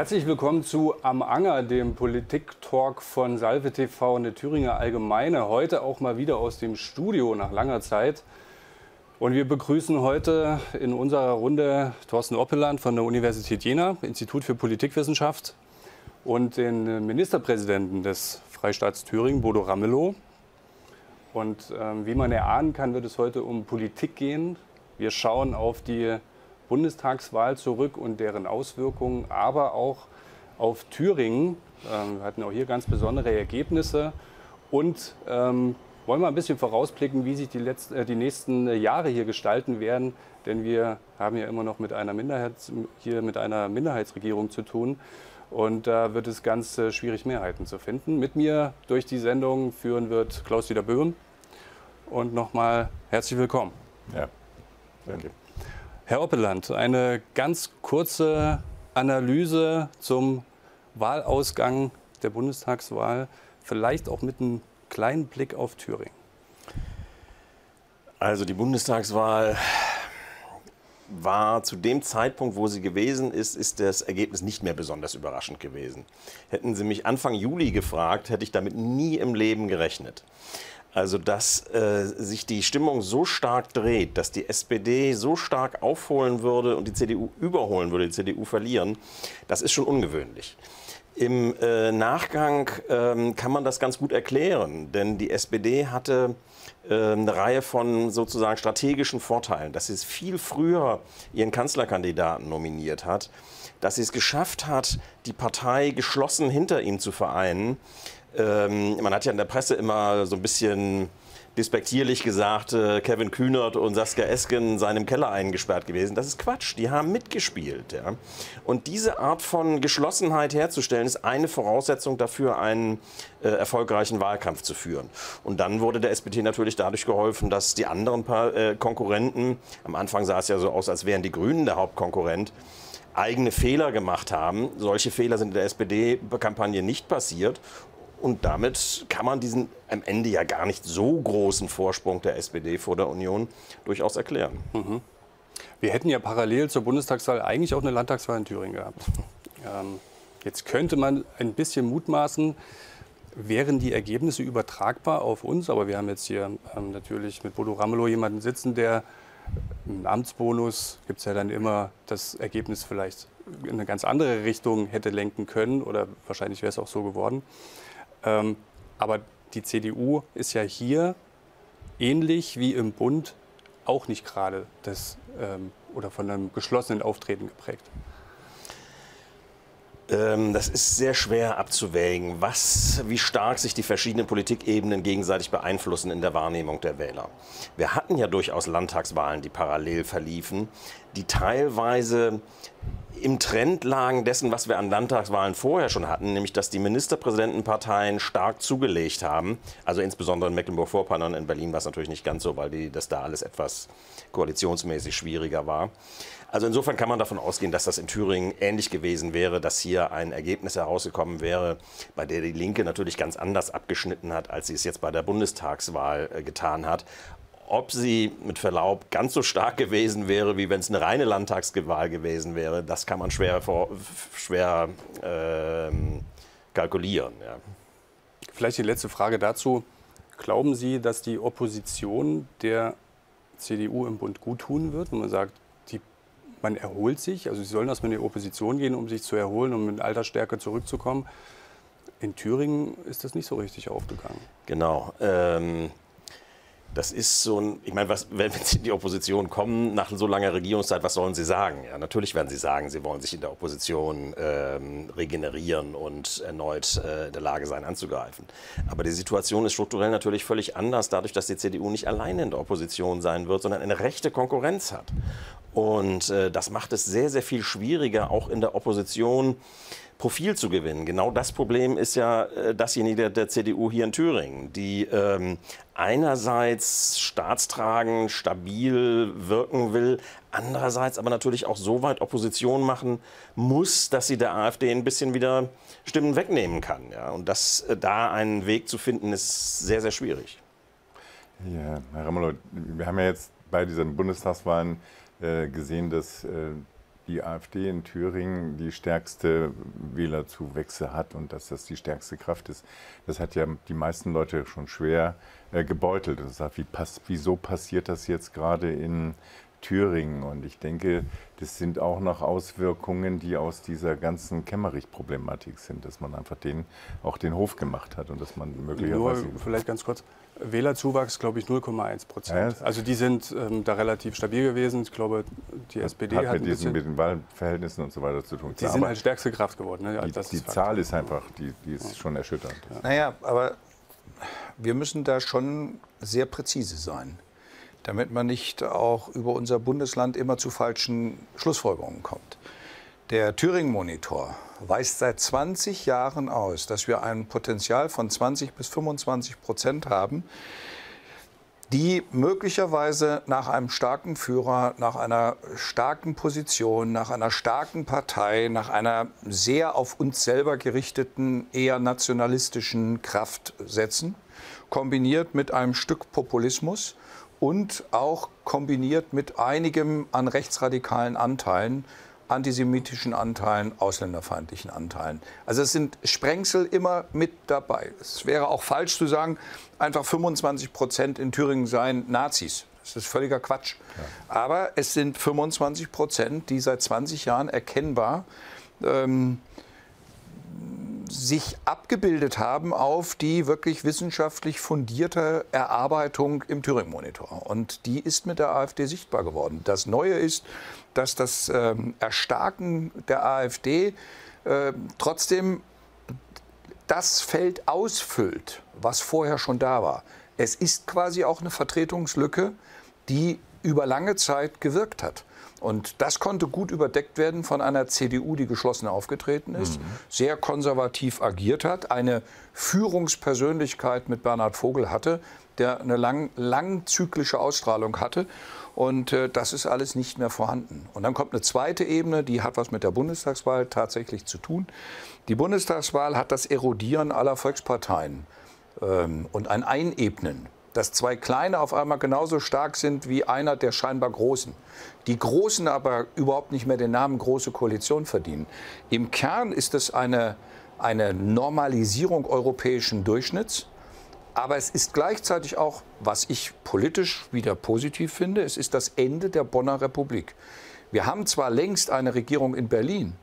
Herzlich willkommen zu Am Anger, dem Politik-Talk von Salve TV und der Thüringer Allgemeine. Heute auch mal wieder aus dem Studio nach langer Zeit. Und wir begrüßen heute in unserer Runde Thorsten Oppeland von der Universität Jena, Institut für Politikwissenschaft, und den Ministerpräsidenten des Freistaats Thüringen, Bodo Ramelow. Und äh, wie man erahnen kann, wird es heute um Politik gehen. Wir schauen auf die Bundestagswahl zurück und deren Auswirkungen, aber auch auf Thüringen. Ähm, wir hatten auch hier ganz besondere Ergebnisse und ähm, wollen wir ein bisschen vorausblicken, wie sich die, letzten, äh, die nächsten Jahre hier gestalten werden. Denn wir haben ja immer noch mit einer, Minderheits, hier mit einer Minderheitsregierung zu tun. Und da wird es ganz äh, schwierig, Mehrheiten zu finden. Mit mir durch die Sendung führen wird Klaus-Dieter Böhm. Und nochmal herzlich willkommen. Ja, danke. Herr Oppeland, eine ganz kurze Analyse zum Wahlausgang der Bundestagswahl, vielleicht auch mit einem kleinen Blick auf Thüringen. Also die Bundestagswahl war zu dem Zeitpunkt, wo sie gewesen ist, ist das Ergebnis nicht mehr besonders überraschend gewesen. Hätten Sie mich Anfang Juli gefragt, hätte ich damit nie im Leben gerechnet. Also, dass äh, sich die Stimmung so stark dreht, dass die SPD so stark aufholen würde und die CDU überholen würde, die CDU verlieren, das ist schon ungewöhnlich. Im äh, Nachgang ähm, kann man das ganz gut erklären, denn die SPD hatte äh, eine Reihe von sozusagen strategischen Vorteilen, dass sie es viel früher ihren Kanzlerkandidaten nominiert hat, dass sie es geschafft hat, die Partei geschlossen hinter ihm zu vereinen ähm, man hat ja in der Presse immer so ein bisschen despektierlich gesagt, äh, Kevin Kühnert und Saskia Esken seien im Keller eingesperrt gewesen. Das ist Quatsch. Die haben mitgespielt. Ja. Und diese Art von Geschlossenheit herzustellen, ist eine Voraussetzung dafür, einen äh, erfolgreichen Wahlkampf zu führen. Und dann wurde der SPD natürlich dadurch geholfen, dass die anderen paar, äh, Konkurrenten, am Anfang sah es ja so aus, als wären die Grünen der Hauptkonkurrent, eigene Fehler gemacht haben. Solche Fehler sind in der SPD-Kampagne nicht passiert. Und damit kann man diesen am Ende ja gar nicht so großen Vorsprung der SPD vor der Union durchaus erklären. Mhm. Wir hätten ja parallel zur Bundestagswahl eigentlich auch eine Landtagswahl in Thüringen gehabt. Ähm, jetzt könnte man ein bisschen mutmaßen, wären die Ergebnisse übertragbar auf uns? Aber wir haben jetzt hier ähm, natürlich mit Bodo Ramelow jemanden sitzen, der im Amtsbonus gibt es ja dann immer das Ergebnis vielleicht in eine ganz andere Richtung hätte lenken können oder wahrscheinlich wäre es auch so geworden. Ähm, aber die CDU ist ja hier ähnlich wie im Bund auch nicht gerade das ähm, oder von einem geschlossenen Auftreten geprägt. Ähm, das ist sehr schwer abzuwägen, was, wie stark sich die verschiedenen Politikebenen gegenseitig beeinflussen in der Wahrnehmung der Wähler. Wir hatten ja durchaus Landtagswahlen, die parallel verliefen, die teilweise im Trend lagen dessen, was wir an Landtagswahlen vorher schon hatten, nämlich dass die Ministerpräsidentenparteien stark zugelegt haben. Also insbesondere in Mecklenburg-Vorpommern, in Berlin war es natürlich nicht ganz so, weil die, das da alles etwas koalitionsmäßig schwieriger war. Also insofern kann man davon ausgehen, dass das in Thüringen ähnlich gewesen wäre, dass hier ein Ergebnis herausgekommen wäre, bei der die Linke natürlich ganz anders abgeschnitten hat, als sie es jetzt bei der Bundestagswahl äh, getan hat. Ob sie mit Verlaub ganz so stark gewesen wäre, wie wenn es eine reine Landtagswahl gewesen wäre, das kann man schwer, vor, schwer äh, kalkulieren. Ja. Vielleicht die letzte Frage dazu. Glauben Sie, dass die Opposition der CDU im Bund gut tun wird, wenn man sagt, die, man erholt sich, also sie sollen erstmal in die Opposition gehen, um sich zu erholen, um mit Altersstärke zurückzukommen. In Thüringen ist das nicht so richtig aufgegangen. Genau. Ähm das ist so ein, ich meine, was, wenn Sie in die Opposition kommen nach so langer Regierungszeit, was sollen Sie sagen? Ja, natürlich werden Sie sagen, Sie wollen sich in der Opposition ähm, regenerieren und erneut äh, in der Lage sein, anzugreifen. Aber die Situation ist strukturell natürlich völlig anders, dadurch, dass die CDU nicht alleine in der Opposition sein wird, sondern eine rechte Konkurrenz hat. Und äh, das macht es sehr, sehr viel schwieriger, auch in der Opposition Profil zu gewinnen. Genau das Problem ist ja äh, dasjenige der, CDU hier in Thüringen, die ähm, einerseits staatstragend, stabil wirken will, andererseits aber natürlich auch so weit Opposition machen muss, dass sie der AfD ein bisschen wieder Stimmen wegnehmen kann. Ja? Und das, äh, da einen Weg zu finden, ist sehr, sehr schwierig. Ja, Herr Ramelow, wir haben ja jetzt bei diesen Bundestagswahlen äh, gesehen, dass äh, die AfD in Thüringen die stärkste Wählerzuwächse hat und dass das die stärkste Kraft ist. Das hat ja die meisten Leute schon schwer äh, gebeutelt. Und sagt, wie pass, wieso passiert das jetzt gerade in Thüringen? Und ich denke, das sind auch noch Auswirkungen, die aus dieser ganzen Kemmerich-Problematik sind, dass man einfach den, auch den Hof gemacht hat und dass man möglicherweise. Nur vielleicht ganz kurz. Wählerzuwachs, glaube ich, 0,1 Prozent. Ja, also die sind ähm, da relativ stabil gewesen. Ich glaube, die SPD hat, hat mit, diesen, mit den Wahlverhältnissen und so weiter zu tun. Die sind halt stärkste Kraft geworden. Ne? Die, die Zahl ist einfach, die, die ist schon erschütternd. Ja. Naja, aber wir müssen da schon sehr präzise sein damit man nicht auch über unser Bundesland immer zu falschen Schlussfolgerungen kommt. Der Thüringen-Monitor weist seit 20 Jahren aus, dass wir ein Potenzial von 20 bis 25 Prozent haben, die möglicherweise nach einem starken Führer, nach einer starken Position, nach einer starken Partei, nach einer sehr auf uns selber gerichteten, eher nationalistischen Kraft setzen, kombiniert mit einem Stück Populismus und auch kombiniert mit einigem an rechtsradikalen Anteilen, antisemitischen Anteilen, ausländerfeindlichen Anteilen. Also es sind Sprengsel immer mit dabei. Es wäre auch falsch zu sagen, einfach 25 Prozent in Thüringen seien Nazis. Das ist völliger Quatsch. Ja. Aber es sind 25 Prozent, die seit 20 Jahren erkennbar ähm, sich abgebildet haben auf die wirklich wissenschaftlich fundierte Erarbeitung im Thüringen-Monitor. Und die ist mit der AfD sichtbar geworden. Das Neue ist, dass das ähm, Erstarken der AfD äh, trotzdem das Feld ausfüllt, was vorher schon da war. Es ist quasi auch eine Vertretungslücke, die über lange Zeit gewirkt hat. Und das konnte gut überdeckt werden von einer CDU, die geschlossen aufgetreten ist, mhm. sehr konservativ agiert hat, eine Führungspersönlichkeit mit Bernhard Vogel hatte, der eine lang, langzyklische Ausstrahlung hatte. Und äh, das ist alles nicht mehr vorhanden. Und dann kommt eine zweite Ebene, die hat was mit der Bundestagswahl tatsächlich zu tun. Die Bundestagswahl hat das Erodieren aller Volksparteien ähm, und ein Einebnen dass zwei Kleine auf einmal genauso stark sind wie einer der scheinbar Großen. Die Großen aber überhaupt nicht mehr den Namen Große Koalition verdienen. Im Kern ist es eine, eine Normalisierung europäischen Durchschnitts. Aber es ist gleichzeitig auch, was ich politisch wieder positiv finde, es ist das Ende der Bonner Republik. Wir haben zwar längst eine Regierung in Berlin,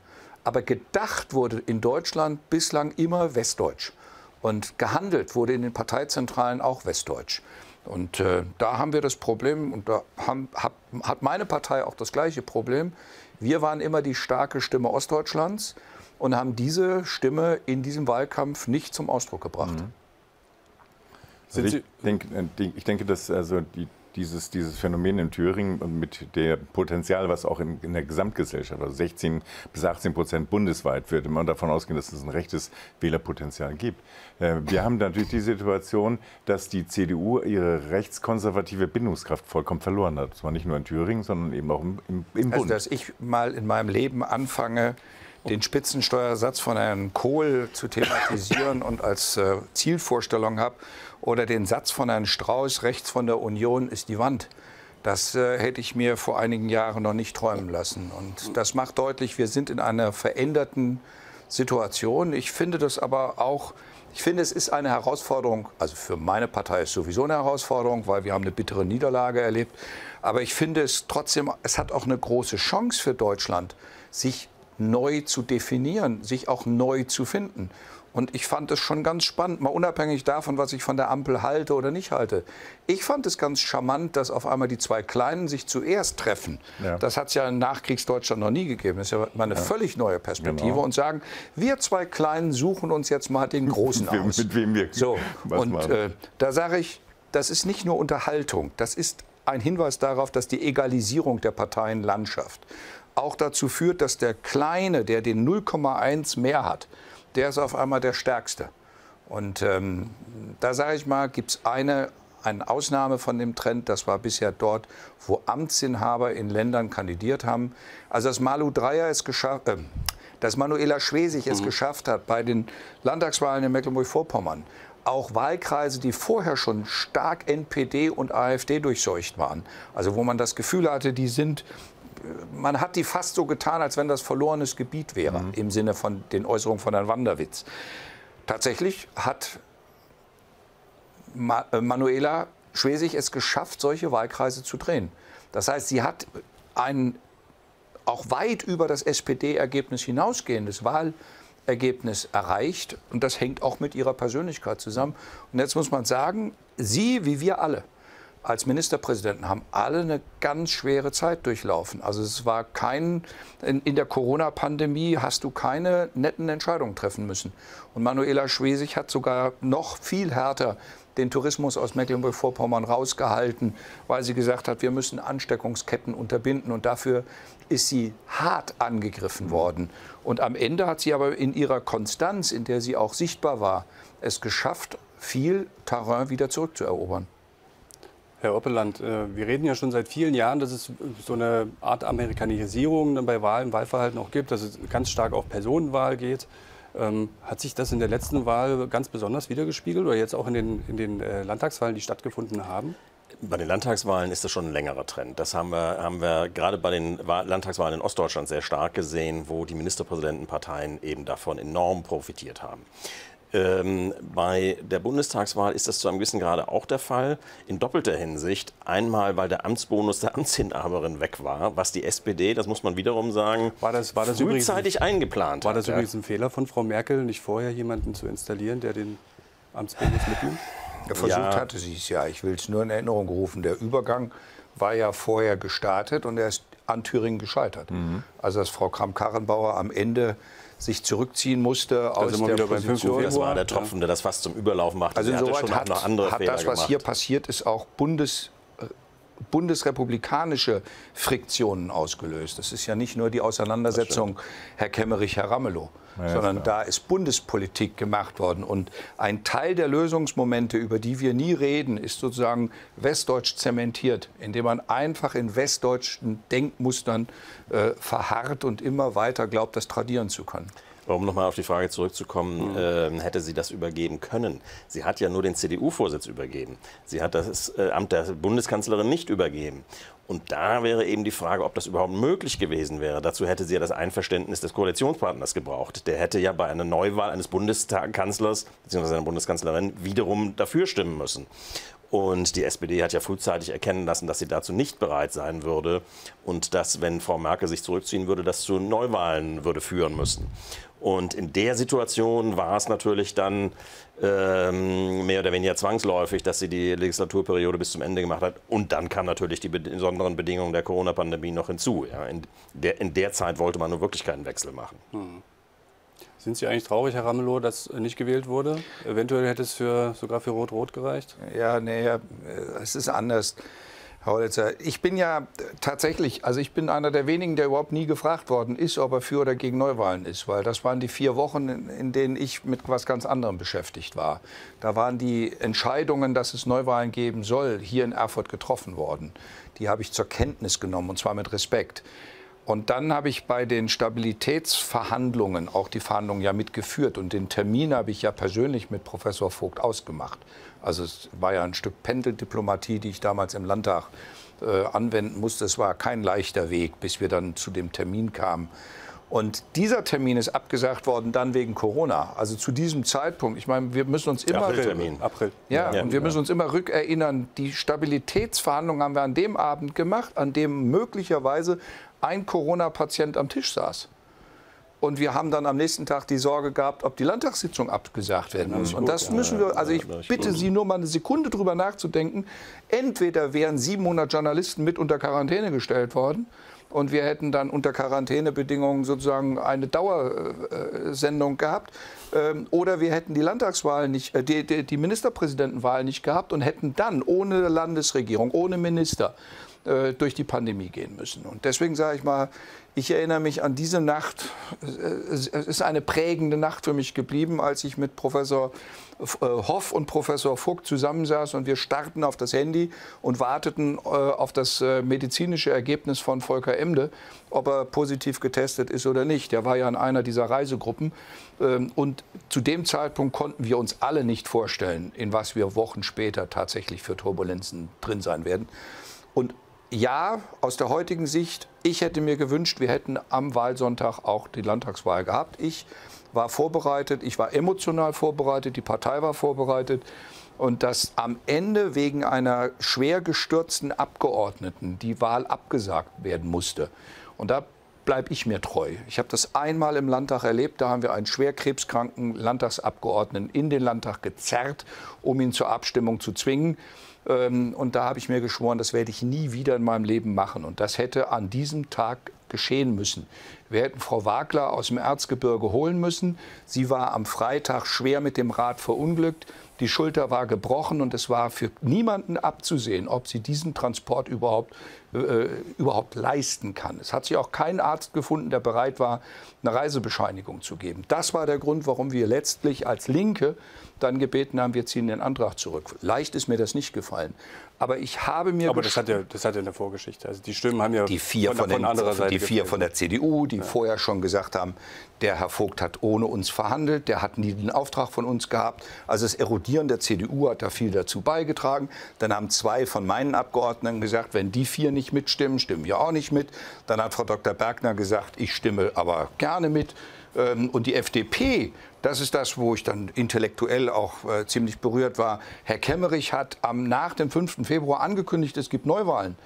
aber gedacht wurde in Deutschland bislang immer westdeutsch. Und gehandelt wurde in den Parteizentralen auch westdeutsch. Und äh, da haben wir das Problem, und da haben, hab, hat meine Partei auch das gleiche Problem. Wir waren immer die starke Stimme Ostdeutschlands und haben diese Stimme in diesem Wahlkampf nicht zum Ausdruck gebracht. Mhm. Also ich, denke, äh, ich denke, dass also die dieses, dieses Phänomen in Thüringen und mit dem Potenzial, was auch in, in, der Gesamtgesellschaft, also 16 bis 18 Prozent bundesweit, würde man davon ausgehen, dass es ein rechtes Wählerpotenzial gibt. Äh, wir haben natürlich die Situation, dass die CDU ihre rechtskonservative Bindungskraft vollkommen verloren hat. Zwar nicht nur in Thüringen, sondern eben auch im, im, im also, Bund. Also, dass ich mal in meinem Leben anfange, den Spitzensteuersatz von Herrn Kohl zu thematisieren und als äh, Zielvorstellung habe, oder den Satz von Herrn Strauß, rechts von der Union ist die Wand. Das äh, hätte ich mir vor einigen Jahren noch nicht träumen lassen. Und das macht deutlich, wir sind in einer veränderten Situation. Ich finde das aber auch, ich finde, es ist eine Herausforderung, also für meine Partei ist sowieso eine Herausforderung, weil wir haben eine bittere Niederlage erlebt. Aber ich finde es trotzdem, es hat auch eine große Chance für Deutschland, sich neu zu definieren, sich auch neu zu finden. Und ich fand es schon ganz spannend, mal unabhängig davon, was ich von der Ampel halte oder nicht halte. Ich fand es ganz charmant, dass auf einmal die zwei Kleinen sich zuerst treffen. Ja. Das hat es ja in Nachkriegsdeutschland noch nie gegeben. Das ist ja mal eine ja. völlig neue Perspektive. Genau. Und sagen, wir zwei Kleinen suchen uns jetzt mal den Großen aus. Mit wem wir so. Und äh, da sage ich, das ist nicht nur Unterhaltung, das ist ein Hinweis darauf, dass die Egalisierung der Parteienlandschaft auch dazu führt, dass der Kleine, der den 0,1 mehr hat, der ist auf einmal der Stärkste. Und ähm, da sage ich mal, gibt es eine, eine Ausnahme von dem Trend. Das war bisher dort, wo Amtsinhaber in Ländern kandidiert haben. Also dass Malu Dreyer es geschafft, äh, dass Manuela Schwesig mhm. es geschafft hat bei den Landtagswahlen in Mecklenburg-Vorpommern, auch Wahlkreise, die vorher schon stark NPD und AfD durchseucht waren, also wo man das Gefühl hatte, die sind man hat die fast so getan, als wenn das verlorenes Gebiet wäre, mhm. im Sinne von den Äußerungen von Herrn Wanderwitz. Tatsächlich hat äh, Manuela Schwesig es geschafft, solche Wahlkreise zu drehen. Das heißt, sie hat ein auch weit über das SPD-Ergebnis hinausgehendes Wahlergebnis erreicht. Und das hängt auch mit ihrer Persönlichkeit zusammen. Und jetzt muss man sagen, sie wie wir alle als Ministerpräsidenten haben alle eine ganz schwere Zeit durchlaufen. Also es war kein, in, in der Corona-Pandemie hast du keine netten Entscheidungen treffen müssen. Und Manuela Schwesig hat sogar noch viel härter den Tourismus aus Mecklenburg-Vorpommern rausgehalten, weil sie gesagt hat, wir müssen Ansteckungsketten unterbinden. Und dafür ist sie hart angegriffen worden. Und am Ende hat sie aber in ihrer Konstanz, in der sie auch sichtbar war, es geschafft, viel Terrain wieder zurückzuerobern. Herr Oppeland, äh, wir reden ja schon seit vielen Jahren, dass es so eine Art Amerikanisierung bei Wahlen, Wahlverhalten auch gibt, dass es ganz stark auf Personenwahl geht. Ähm, hat sich das in der letzten Wahl ganz besonders wiedergespiegelt oder jetzt auch in den, in den äh, Landtagswahlen, die stattgefunden haben? Bei den Landtagswahlen ist das schon ein längerer Trend. Das haben wir, haben wir gerade bei den Landtagswahlen in Ostdeutschland sehr stark gesehen, wo die Ministerpräsidentenparteien eben davon enorm profitiert haben. Ähm, bei der Bundestagswahl ist das zu einem gewissen Grade auch der Fall. In doppelter Hinsicht. Einmal, weil der Amtsbonus der Amtsinhaberin weg war, was die SPD, das muss man wiederum sagen, war das, war das frühzeitig übrigens, eingeplant War das hat, übrigens ein Fehler von Frau Merkel, nicht vorher jemanden zu installieren, der den Amtsbonus mitnimmt? Versucht ja. hatte sie es ja. Ich will es nur in Erinnerung rufen. Der Übergang war ja vorher gestartet und er ist an Thüringen gescheitert. Mhm. Also dass Frau Kramp-Karrenbauer am Ende sich zurückziehen musste aus der Position. Das war der Tropfen, der das fast zum Überlaufen machte. Also insoweit hat, noch andere hat das, was gemacht. hier passiert ist, auch Bundes, äh, bundesrepublikanische Friktionen ausgelöst. Das ist ja nicht nur die Auseinandersetzung Herr Kemmerich, Herr Ramelow. Ja, sondern da ist Bundespolitik gemacht worden. Und ein Teil der Lösungsmomente, über die wir nie reden, ist sozusagen westdeutsch zementiert, indem man einfach in westdeutschen Denkmustern äh, verharrt und immer weiter glaubt, das tradieren zu können. Um nochmal auf die Frage zurückzukommen, mhm. äh, hätte sie das übergeben können? Sie hat ja nur den CDU-Vorsitz übergeben. Sie hat das äh, Amt der Bundeskanzlerin nicht übergeben. Und da wäre eben die Frage, ob das überhaupt möglich gewesen wäre. Dazu hätte sie ja das Einverständnis des Koalitionspartners gebraucht. Der hätte ja bei einer Neuwahl eines Bundeskanzlers bzw. einer Bundeskanzlerin wiederum dafür stimmen müssen. Und die SPD hat ja frühzeitig erkennen lassen, dass sie dazu nicht bereit sein würde und dass, wenn Frau Merkel sich zurückziehen würde, das zu Neuwahlen würde führen müssen. Und in der Situation war es natürlich dann ähm, mehr oder weniger zwangsläufig, dass sie die Legislaturperiode bis zum Ende gemacht hat. Und dann kamen natürlich die besonderen Bedingungen der Corona-Pandemie noch hinzu. Ja, in, der, in, der, Zeit wollte man nun wirklich keinen Wechsel machen. Hm. Sind Sie eigentlich traurig, Herr Ramelow, dass nicht gewählt wurde? Eventuell hätte es für, sogar für Rot-Rot gereicht? Ja, nee, es ist anders. Herr Hollitzer, ich bin ja tatsächlich, also ich bin einer der wenigen, der überhaupt nie gefragt worden ist, ob er für oder gegen Neuwahlen ist, weil das waren die vier Wochen, in, denen ich mit was ganz anderem beschäftigt war. Da waren die Entscheidungen, dass es Neuwahlen geben soll, hier in Erfurt getroffen worden. Die habe ich zur Kenntnis genommen und zwar mit Respekt. Und dann habe ich bei den Stabilitätsverhandlungen auch die Verhandlungen ja mitgeführt. Und den Termin habe ich ja persönlich mit Professor Vogt ausgemacht. Also es war ja ein Stück Pendeldiplomatie, die ich damals im Landtag äh, anwenden musste. Es war kein leichter Weg, bis wir dann zu dem Termin kamen. Und dieser Termin ist abgesagt worden dann wegen Corona. Also zu diesem Zeitpunkt. Ich meine, wir müssen uns immer April. April. Ja, ja, und wir müssen uns immer rückerinnern. Die Stabilitätsverhandlungen haben wir an dem Abend gemacht, an dem möglicherweise ein Corona-Patient am Tisch saß. Und wir haben dann am nächsten Tag die Sorge gehabt, ob die Landtagssitzung abgesagt werden muss. Und das müssen wir, also ich bitte Sie nur mal eine Sekunde drüber nachzudenken. Entweder wären 700 Journalisten mit unter Quarantäne gestellt worden und wir hätten dann unter Quarantänebedingungen sozusagen eine Dauersendung gehabt. Ähm, oder wir hätten die Landtagswahl nicht, äh, die, die Ministerpräsidentenwahl nicht gehabt und hätten dann ohne Landesregierung, ohne Minister äh, durch die Pandemie gehen müssen. Und deswegen sage ich mal, ich erinnere mich an diese Nacht. Es ist eine prägende Nacht für mich geblieben, als ich mit Professor äh, Hoff und Professor Vogt zusammensaß und wir starrten auf das Handy und warteten äh, auf das medizinische Ergebnis von Volker Emde, ob er positiv getestet ist oder nicht. Er war ja in einer dieser Reisegruppen. Ähm, und zu dem Zeitpunkt konnten wir uns alle nicht vorstellen, in was wir Wochen später tatsächlich für Turbulenzen drin sein werden. Und ja, aus der heutigen Sicht, ich hätte mir gewünscht, wir hätten am Wahlsonntag auch die Landtagswahl gehabt. Ich war vorbereitet, ich war emotional vorbereitet, die Partei war vorbereitet. Und dass am Ende wegen einer schwer gestürzten Abgeordneten die Wahl abgesagt werden musste. Und da bleibe ich mir treu. Ich habe das einmal im Landtag erlebt. Da haben wir einen schwer krebskranken Landtagsabgeordneten in den Landtag gezerrt, um ihn zur Abstimmung zu zwingen. Ähm, und da habe ich mir geschworen, das werde ich nie wieder in meinem Leben machen. Und das hätte an diesem Tag geschehen müssen. Wir hätten Frau Wagler aus dem Erzgebirge holen müssen. Sie war am Freitag schwer mit dem Rad verunglückt. Die Schulter war gebrochen und es war für niemanden abzusehen, ob sie diesen Transport überhaupt, äh, überhaupt leisten kann. Es hat sich auch kein Arzt gefunden, der bereit war, eine Reisebescheinigung zu geben. Das war der Grund, warum wir letztlich als Linke dann gebeten haben, wir ziehen den Antrag zurück. Leicht ist mir das nicht gefallen. Aber ich habe mir. Aber das hat, ja, das hat ja eine Vorgeschichte. Also die Stimmen haben ja die vier von, von, von, den, die vier von der CDU, die ja. vorher schon gesagt haben, der Herr Vogt hat ohne uns verhandelt, der hat nie den Auftrag von uns gehabt. Also das Erodieren der CDU hat da viel dazu beigetragen. Dann haben zwei von meinen Abgeordneten gesagt, wenn die vier nicht mitstimmen, stimmen wir auch nicht mit. Dann hat Frau Dr. Bergner gesagt, ich stimme aber gerne mit. Ähm, und die FDP, das ist das, wo ich dann intellektuell auch äh, ziemlich berührt war. Herr Kemmerich hat am, nach dem 5. Februar angekündigt, es gibt Neuwahlen.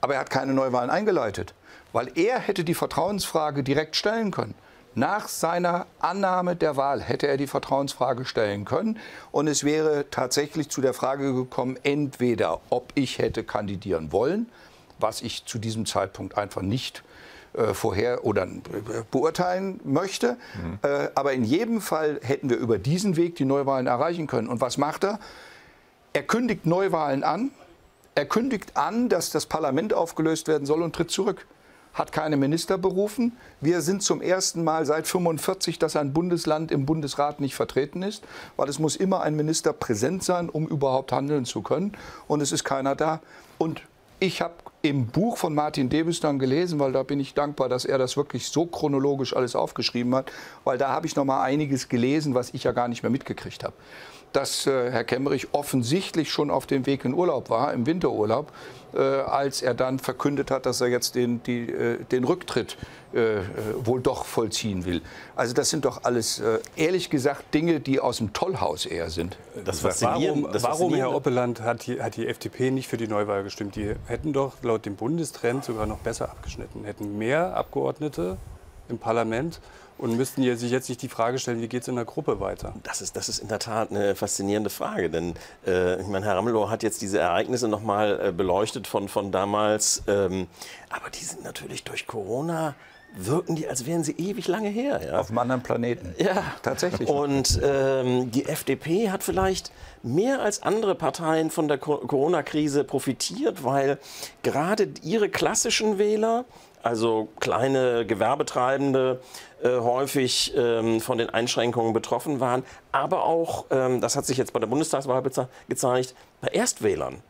Aber er hat keine Neuwahlen eingeleitet, weil er hätte die Vertrauensfrage direkt stellen können. Nach seiner Annahme der Wahl hätte er die Vertrauensfrage stellen können und es wäre tatsächlich zu der Frage gekommen, entweder ob ich hätte kandidieren wollen, was ich zu diesem Zeitpunkt einfach nicht äh, vorher oder äh, beurteilen möchte. Mhm. Äh, aber in jedem Fall hätten wir über diesen Weg die Neuwahlen erreichen können. Und was macht er? Er kündigt Neuwahlen an. Er kündigt an, dass das Parlament aufgelöst werden soll und tritt zurück hat keine Minister berufen. Wir sind zum ersten Mal seit 45, dass ein Bundesland im Bundesrat nicht vertreten ist, weil es muss immer ein Minister präsent sein, um überhaupt handeln zu können. Und es ist keiner da. Und ich habe im Buch von Martin Debus dann gelesen, weil da bin ich dankbar, dass er das wirklich so chronologisch alles aufgeschrieben hat, weil da habe ich noch mal einiges gelesen, was ich ja gar nicht mehr mitgekriegt habe dass äh, Herr Kemmerich offensichtlich schon auf dem Weg in Urlaub war, im Winterurlaub, äh, als er dann verkündet hat, dass er jetzt den, die, äh, den Rücktritt wohl doch vollziehen will. Also das sind doch alles, ehrlich gesagt, Dinge, die aus dem Tollhaus eher sind. Das warum, das warum Herr Oppeland, hat die, hat die FDP nicht für die Neuwahl gestimmt? Die hätten doch laut dem Bundestrend sogar noch besser abgeschnitten, hätten mehr Abgeordnete im Parlament und müssten sich jetzt nicht die Frage stellen, wie geht es in der Gruppe weiter? Das ist, das ist in der Tat eine faszinierende Frage, denn äh, ich meine, Herr Ramelow hat jetzt diese Ereignisse nochmal äh, beleuchtet von, von damals, ähm, aber die sind natürlich durch Corona wirken die, als wären sie ewig lange her. Ja? Auf einem anderen Planeten. Ja, tatsächlich. Und ähm, die FDP hat vielleicht mehr als andere Parteien von der Corona-Krise profitiert, weil gerade ihre klassischen Wähler, also kleine Gewerbetreibende, äh, häufig ähm, von den Einschränkungen betroffen waren, aber auch, ähm, das hat sich jetzt bei der Bundestagswahl gezeigt, bei Erstwählern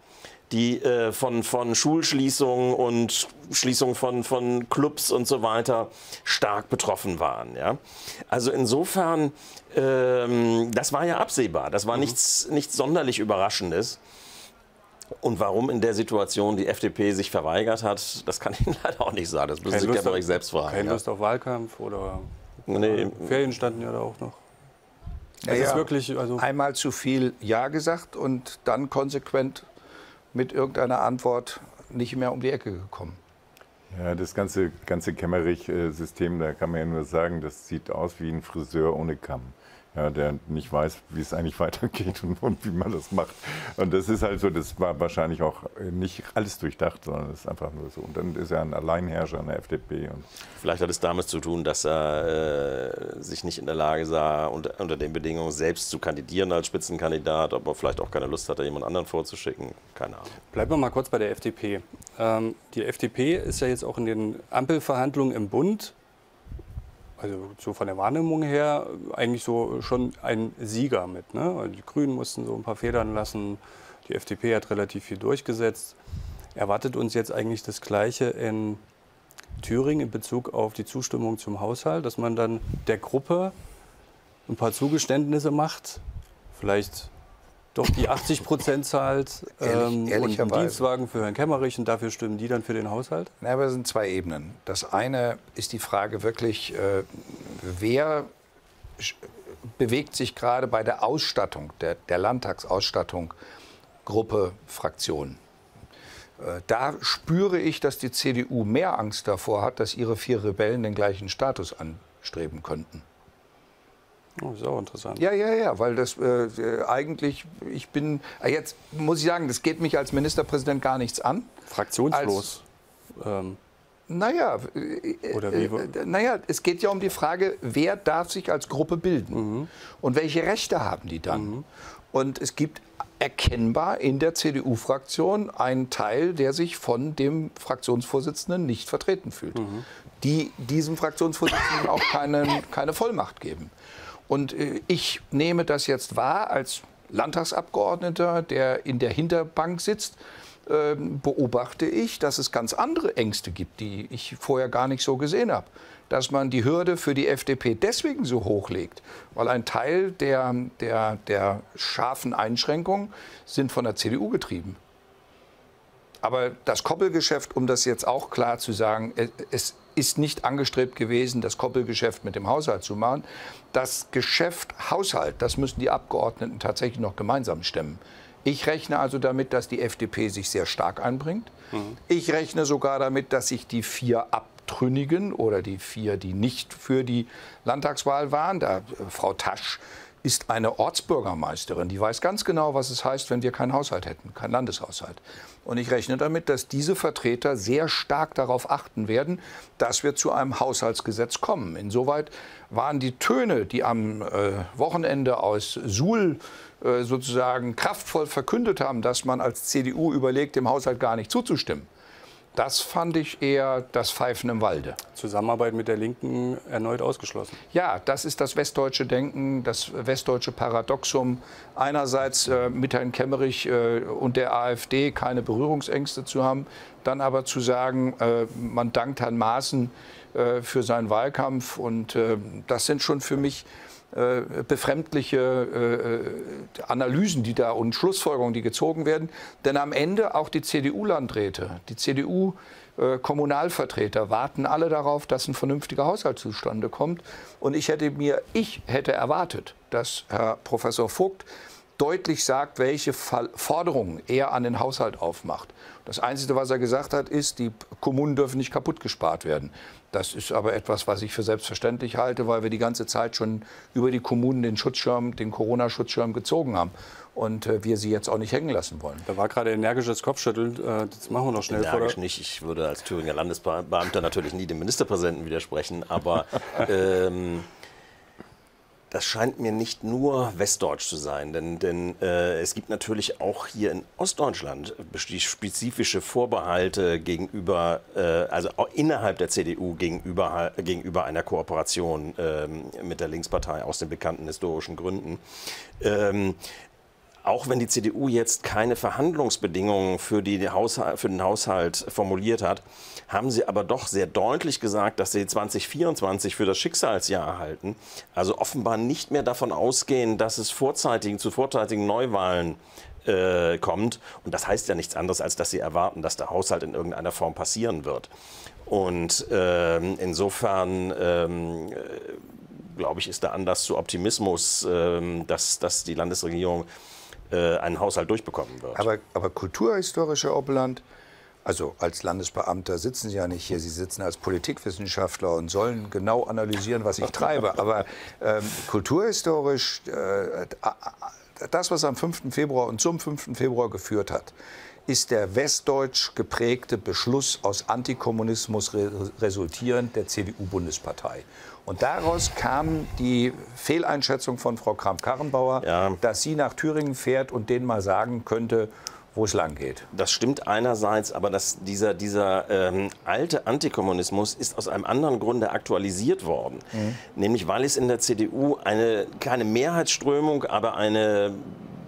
die äh, von, von Schulschließungen und Schließungen von, von Clubs und so weiter stark betroffen waren. Ja? Also insofern, ähm, das war ja absehbar, das war mhm. nichts, nichts sonderlich Überraschendes. Und warum in der Situation die FDP sich verweigert hat, das kann ich Ihnen leider auch nicht sagen. Das müssen Sie sich ja selbst fragen. Keine Lust auf Wahlkampf oder nee. Ferien standen ja da auch noch. Ja, ja. Wirklich, also Einmal zu viel Ja gesagt und dann konsequent mit irgendeiner Antwort nicht mehr um die Ecke gekommen. Ja, das ganze, ganze Kämmerich-System, da kann man ja nur sagen, das sieht aus wie ein Friseur ohne Kamm ja, der nicht weiß, wie es eigentlich weitergeht und, und, wie man das macht. Und das ist halt so, das war wahrscheinlich auch nicht alles durchdacht, sondern es ist einfach nur so. Und dann ist er ein Alleinherrscher in der FDP. Und Vielleicht hat es damit zu tun, dass er äh, sich nicht in der Lage sah, unter, unter, den Bedingungen selbst zu kandidieren als Spitzenkandidat, aber vielleicht auch keine Lust hatte, jemand anderen vorzuschicken. Keine Ahnung. Bleiben wir mal kurz bei der FDP. Ähm, die FDP ist ja jetzt auch in den Ampelverhandlungen im Bund also so von der Wahrnehmung her eigentlich so schon ein Sieger mit. Ne? Also die Grünen mussten so ein paar Federn lassen, die FDP hat relativ viel durchgesetzt. Erwartet uns jetzt eigentlich das Gleiche in Thüringen in Bezug auf die Zustimmung zum Haushalt, dass man dann der Gruppe ein paar Zugeständnisse macht, vielleicht doch die 80 Prozent zahlt ähm, und einen Dienstwagen für Herrn Kemmerich und dafür stimmen die dann für den Haushalt? Na, aber es sind zwei Ebenen. Das eine ist die Frage wirklich, äh, wer bewegt sich gerade bei der Ausstattung, der, der Landtagsausstattung, Gruppe, Fraktion. Äh, da spüre ich, dass die CDU mehr Angst davor hat, dass ihre vier Rebellen den gleichen Status anstreben könnten. Oh, ist auch interessant. Ja, ja, ja, weil das äh, eigentlich, ich bin, äh, jetzt muss ich sagen, das geht mich als Ministerpräsident gar nichts an. Fraktionslos. Als, ähm, naja, äh, Oder wie? Äh, naja, es geht ja um die Frage, wer darf sich als Gruppe bilden mhm. und welche Rechte haben die dann? Mhm. Und es gibt erkennbar in der CDU-Fraktion einen Teil, der sich von dem Fraktionsvorsitzenden nicht vertreten fühlt, mhm. die diesem Fraktionsvorsitzenden auch keine, keine Vollmacht geben. Und äh, ich nehme das jetzt wahr als Landtagsabgeordneter, der in der Hinterbank sitzt, ähm, beobachte ich, dass es ganz andere Ängste gibt, die ich vorher gar nicht so gesehen habe. Dass man die Hürde für die FDP deswegen so hoch legt, weil ein Teil der, der, der scharfen Einschränkungen sind von der CDU getrieben. Aber das Koppelgeschäft, um das jetzt auch klar zu sagen, es ist nicht angestrebt gewesen, das Koppelgeschäft mit dem Haushalt zu machen. Das Geschäft Haushalt, das müssen die Abgeordneten tatsächlich noch gemeinsam stemmen. Ich rechne also damit, dass die FDP sich sehr stark einbringt. Mhm. Ich rechne sogar damit, dass sich die vier Abtrünnigen oder die vier, die nicht für die Landtagswahl waren, da äh, Frau Tasch ist eine Ortsbürgermeisterin, die weiß ganz genau, was es heißt, wenn wir keinen Haushalt hätten, keinen Landeshaushalt. Und ich rechne damit, dass diese Vertreter sehr stark darauf achten werden, dass wir zu einem Haushaltsgesetz kommen. Insoweit waren die Töne, die am äh, Wochenende aus Suhl äh, sozusagen kraftvoll verkündet haben, dass man als CDU überlegt, dem Haushalt gar nicht zuzustimmen, das fand ich eher das Pfeifen im Walde. Zusammenarbeit mit der Linken erneut ausgeschlossen. Ja, das ist das westdeutsche Denken, das westdeutsche Paradoxum. Einerseits äh, mit Herrn Kemmerich äh, und der AfD keine Berührungsängste zu haben, dann aber zu sagen, äh, man dankt Herrn Maaßen äh, für seinen Wahlkampf. Und äh, das sind schon für mich befremdliche äh, Analysen, die da und Schlussfolgerungen, die gezogen werden. Denn am Ende auch die CDU-Landräte, die CDU-Kommunalvertreter warten alle darauf, dass ein vernünftiger Haushalt zustande kommt. Und ich hätte mir, ich hätte erwartet, dass Herr Professor Vogt deutlich sagt, welche Forderungen er an den Haushalt aufmacht. Das Einzige, was er gesagt hat, ist, die Kommunen dürfen nicht kaputt gespart werden. Das ist aber etwas, was ich für selbstverständlich halte, weil wir die ganze Zeit schon über die Kommunen den Schutzschirm, den Corona-Schutzschirm gezogen haben und äh, wir sie jetzt auch nicht hängen lassen wollen. Da war gerade energisches Kopfschütteln. Äh, das machen wir noch schnell. Energisch vor nicht. Ich würde als Thüringer Landesbeamter natürlich nie dem Ministerpräsidenten widersprechen, aber ähm, das scheint mir nicht nur westdeutsch zu sein, denn, denn äh, es gibt natürlich auch hier in Ostdeutschland spezifische Vorbehalte gegenüber, äh, also innerhalb der CDU gegenüber, gegenüber einer Kooperation ähm, mit der Linkspartei aus den bekannten historischen Gründen. Ähm, auch wenn die CDU jetzt keine Verhandlungsbedingungen für, die für den Haushalt formuliert hat, haben sie aber doch sehr deutlich gesagt, dass sie 2024 für das Schicksalsjahr halten. Also offenbar nicht mehr davon ausgehen, dass es vorzeitigen, zu vorzeitigen Neuwahlen äh, kommt. Und das heißt ja nichts anderes, als dass sie erwarten, dass der Haushalt in irgendeiner Form passieren wird. Und ähm, insofern ähm, äh, glaube ich, ist der Anlass zu Optimismus, ähm, dass, dass die Landesregierung äh, einen Haushalt durchbekommen wird. Aber, aber kulturhistorischer Oberland, also als Landesbeamter sitzen Sie ja nicht hier, Sie sitzen als Politikwissenschaftler und sollen genau analysieren, was ich treibe. Aber ähm, kulturhistorisch, äh, das, was am 5. Februar und zum 5. Februar geführt hat, ist der westdeutsch geprägte Beschluss aus Antikommunismus resultierend der CDU-Bundespartei. Und daraus kam die Fehleinschätzung von Frau Kramp-Karrenbauer, ja. dass sie nach Thüringen fährt und denen mal sagen könnte, wo es lang geht. Das stimmt einerseits, aber das, dieser, dieser ähm, alte Antikommunismus ist aus einem anderen Grunde aktualisiert worden. Mhm. Nämlich weil es in der CDU eine keine Mehrheitsströmung, aber eine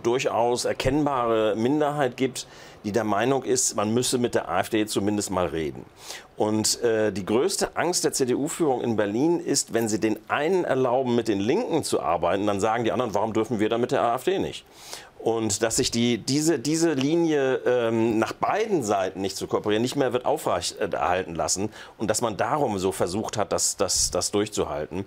durchaus erkennbare Minderheit gibt, die der Meinung ist, man müsse mit der AfD zumindest mal reden. Und äh, die größte Angst der CDU-Führung in Berlin ist, wenn sie den einen erlauben, mit den Linken zu arbeiten, dann sagen die anderen, warum dürfen wir da mit der AfD nicht? Und dass sich die, diese, diese Linie ähm, nach beiden Seiten nicht zu kooperieren, nicht mehr wird aufrechterhalten lassen und dass man darum so versucht hat, das, das, das durchzuhalten.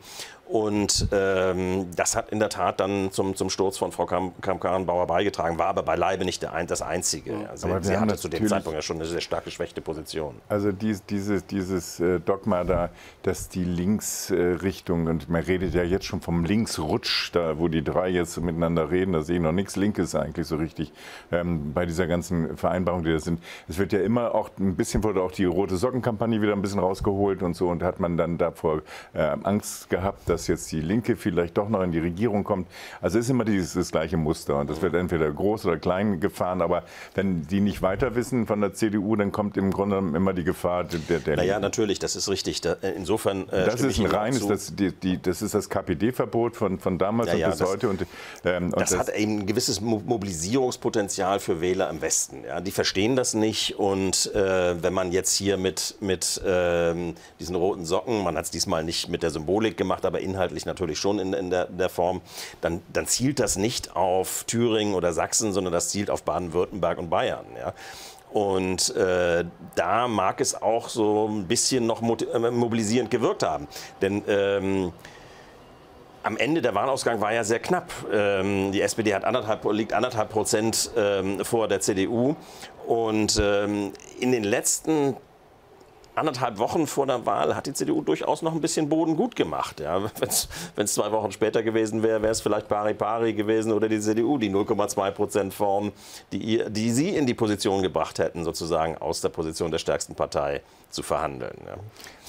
Und ähm, das hat in der Tat dann zum, zum Sturz von Frau Kramp-Karrenbauer beigetragen, war aber beileibe nicht der das Einzige. Also sie, sie hatte zu dem Zeitpunkt ja schon eine sehr stark geschwächte Position. Also dies, dieses, dieses äh, Dogma da, dass die Linksrichtung, und man redet ja jetzt schon vom Linksrutsch, da wo die drei jetzt miteinander reden, da sehe ich noch nichts Linkes eigentlich so richtig ähm, bei dieser ganzen Vereinbarung, die da sind. Es wird ja immer auch, ein bisschen wurde auch die Rote Sockenkampagne wieder ein bisschen rausgeholt und so und hat man dann davor äh, Angst gehabt, dass jetzt die Linke vielleicht doch noch in die Regierung kommt. Also es ist immer dieses das gleiche Muster und das wird entweder groß oder klein gefahren, aber wenn die nicht weiter wissen von der CDU, dann kommt im Grunde immer die Gefahr der, der Naja, natürlich, das ist richtig. Da, äh, insofern äh, Das ist ein reines, das, die, die, das ist das KPD-Verbot von, von damals ja, ja, und bis das, heute. Und, ähm, und das, das, hat eben ein gewisses Mobilisierungspotenzial für Wähler im Westen. Ja. Die verstehen das nicht und äh, wenn man jetzt hier mit, mit ähm, diesen roten Socken, man hat es diesmal nicht mit der Symbolik gemacht, aber inhaltlich natürlich schon in, in, der, der, Form, dann, dann, zielt das nicht auf Thüringen oder Sachsen, sondern das zielt auf Baden-Württemberg und Bayern. Ja. Und äh, da mag es auch so ein bisschen noch äh, mobilisierend gewirkt haben. Denn ähm, am Ende der Wahlausgang war ja sehr knapp. Ähm, die SPD hat anderthalb, liegt anderthalb Prozent ähm, vor der CDU. Und ähm, in den letzten anderthalb Wochen vor der Wahl hat die CDU durchaus noch ein bisschen Boden gut gemacht. Ja, Wenn es zwei Wochen später gewesen wäre, wäre es vielleicht pari pari gewesen oder die CDU, die 0,2 Prozent Form, die, die sie in die Position gebracht hätten, sozusagen aus der Position der stärksten Partei zu verhandeln. Ja.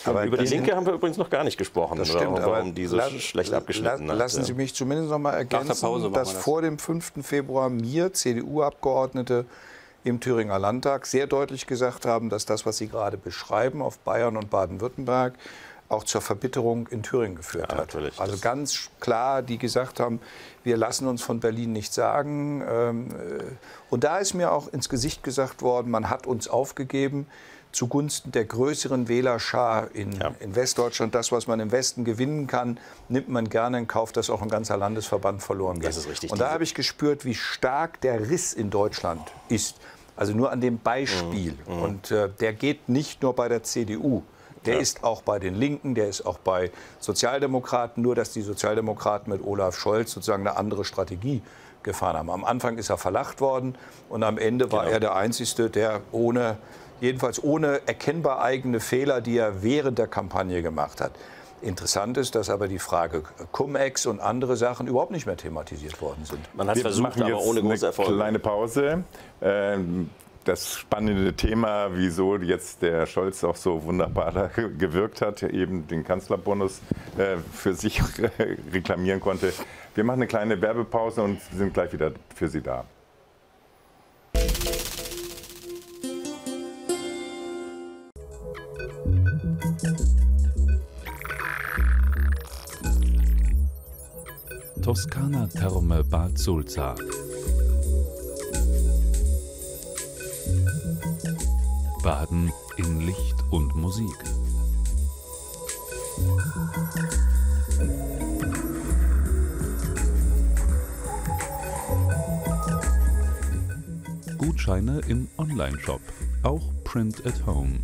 Aber über die Linke haben wir übrigens noch gar nicht gesprochen, das stimmt, warum die so schlecht abgeschnitten hat. Lassen Sie mich zumindest noch mal ergänzen, dass das. vor dem 5. Februar mir CDU-Abgeordnete im Thüringer Landtag sehr deutlich gesagt haben, dass das, was Sie gerade beschreiben, auf Bayern und Baden-Württemberg auch zur Verbitterung in Thüringen geführt ja, hat. Also ganz klar, die gesagt haben, wir lassen uns von Berlin nicht sagen. Ähm, äh, und da ist mir auch ins Gesicht gesagt worden, man hat uns aufgegeben zugunsten der größeren Wählerschar in, ja. in, Westdeutschland. Das, was man im Westen gewinnen kann, nimmt man gerne in Kauf, dass auch ein ganzer Landesverband verloren geht. Das ist richtig. Und da habe ich gespürt, wie stark der Riss in Deutschland ist. Also nur an dem Beispiel. Mhm. mhm. Und äh, der geht nicht nur bei der CDU. Der ja. ist auch bei den Linken, der ist auch bei Sozialdemokraten, nur dass die Sozialdemokraten mit Olaf Scholz sozusagen eine andere Strategie gefahren haben. Am Anfang ist er verlacht worden und am Ende war genau. er der Einzige, der ohne, jedenfalls ohne erkennbar eigene Fehler, die er während der Kampagne gemacht hat, Interessant ist, dass aber die Frage Cum-Ex und andere Sachen überhaupt nicht mehr thematisiert worden sind. Man hat es versucht, aber ohne große Erfolg. Kleine Pause. Ähm, das spannende Thema, wieso jetzt der Scholz auch so wunderbar gewirkt hat, eben den Kanzlerbonus äh, für sich reklamieren konnte. Wir machen eine kleine Werbepause und sind gleich wieder für Sie da. Toskana Therme Bad Sulza. Baden in Licht und Musik. Gutscheine im Onlineshop, auch Print at Home.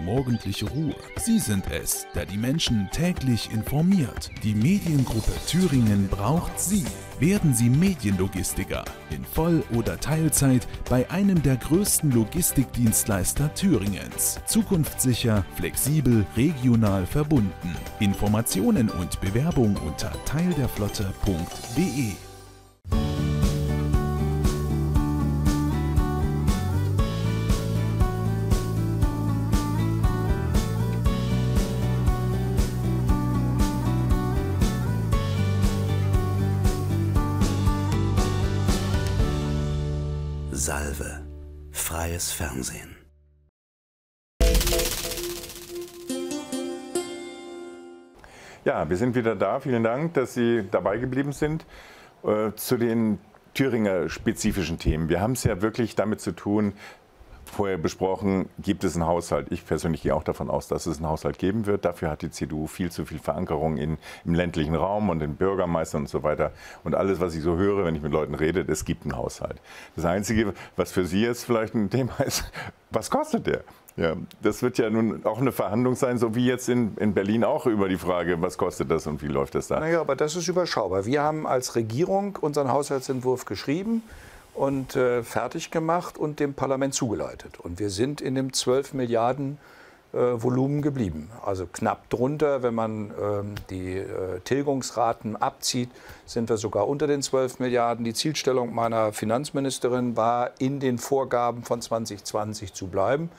Morgendliche Ruhe. Sie sind es, der die Menschen täglich informiert. Die Mediengruppe Thüringen braucht Sie. Werden Sie Medienlogistiker in Voll- oder Teilzeit bei einem der größten Logistikdienstleister Thüringens. Zukunftssicher, flexibel, regional verbunden. Informationen und Bewerbung unter teilderflotte.de. Fernsehen. Ja, wir sind wieder da. Vielen Dank, dass Sie dabei geblieben sind. Äh, zu den Thüringer spezifischen Themen. Wir haben es ja wirklich damit zu tun, vorher besprochen, gibt es einen Haushalt. Ich persönlich gehe auch davon aus, dass es einen Haushalt geben wird. Dafür hat die CDU viel zu viel Verankerung in, im ländlichen Raum und den Bürgermeistern und so weiter. Und alles, was ich so höre, wenn ich mit Leuten rede, es gibt einen Haushalt. Das Einzige, was für Sie jetzt vielleicht ein Thema ist, was kostet der? Ja, das wird ja nun auch eine Verhandlung sein, so wie jetzt in, in Berlin auch über die Frage, was kostet das und wie läuft das da? Naja, aber das ist überschaubar. Wir haben als Regierung unseren Haushaltsentwurf geschrieben und äh, fertig gemacht und dem Parlament zugeleitet. Und wir sind in dem 12 Milliarden äh, Volumen geblieben. Also knapp drunter, wenn man ähm, die äh, Tilgungsraten abzieht, sind wir sogar unter den 12 Milliarden. Die Zielstellung meiner Finanzministerin war, in den Vorgaben von 2020 zu bleiben.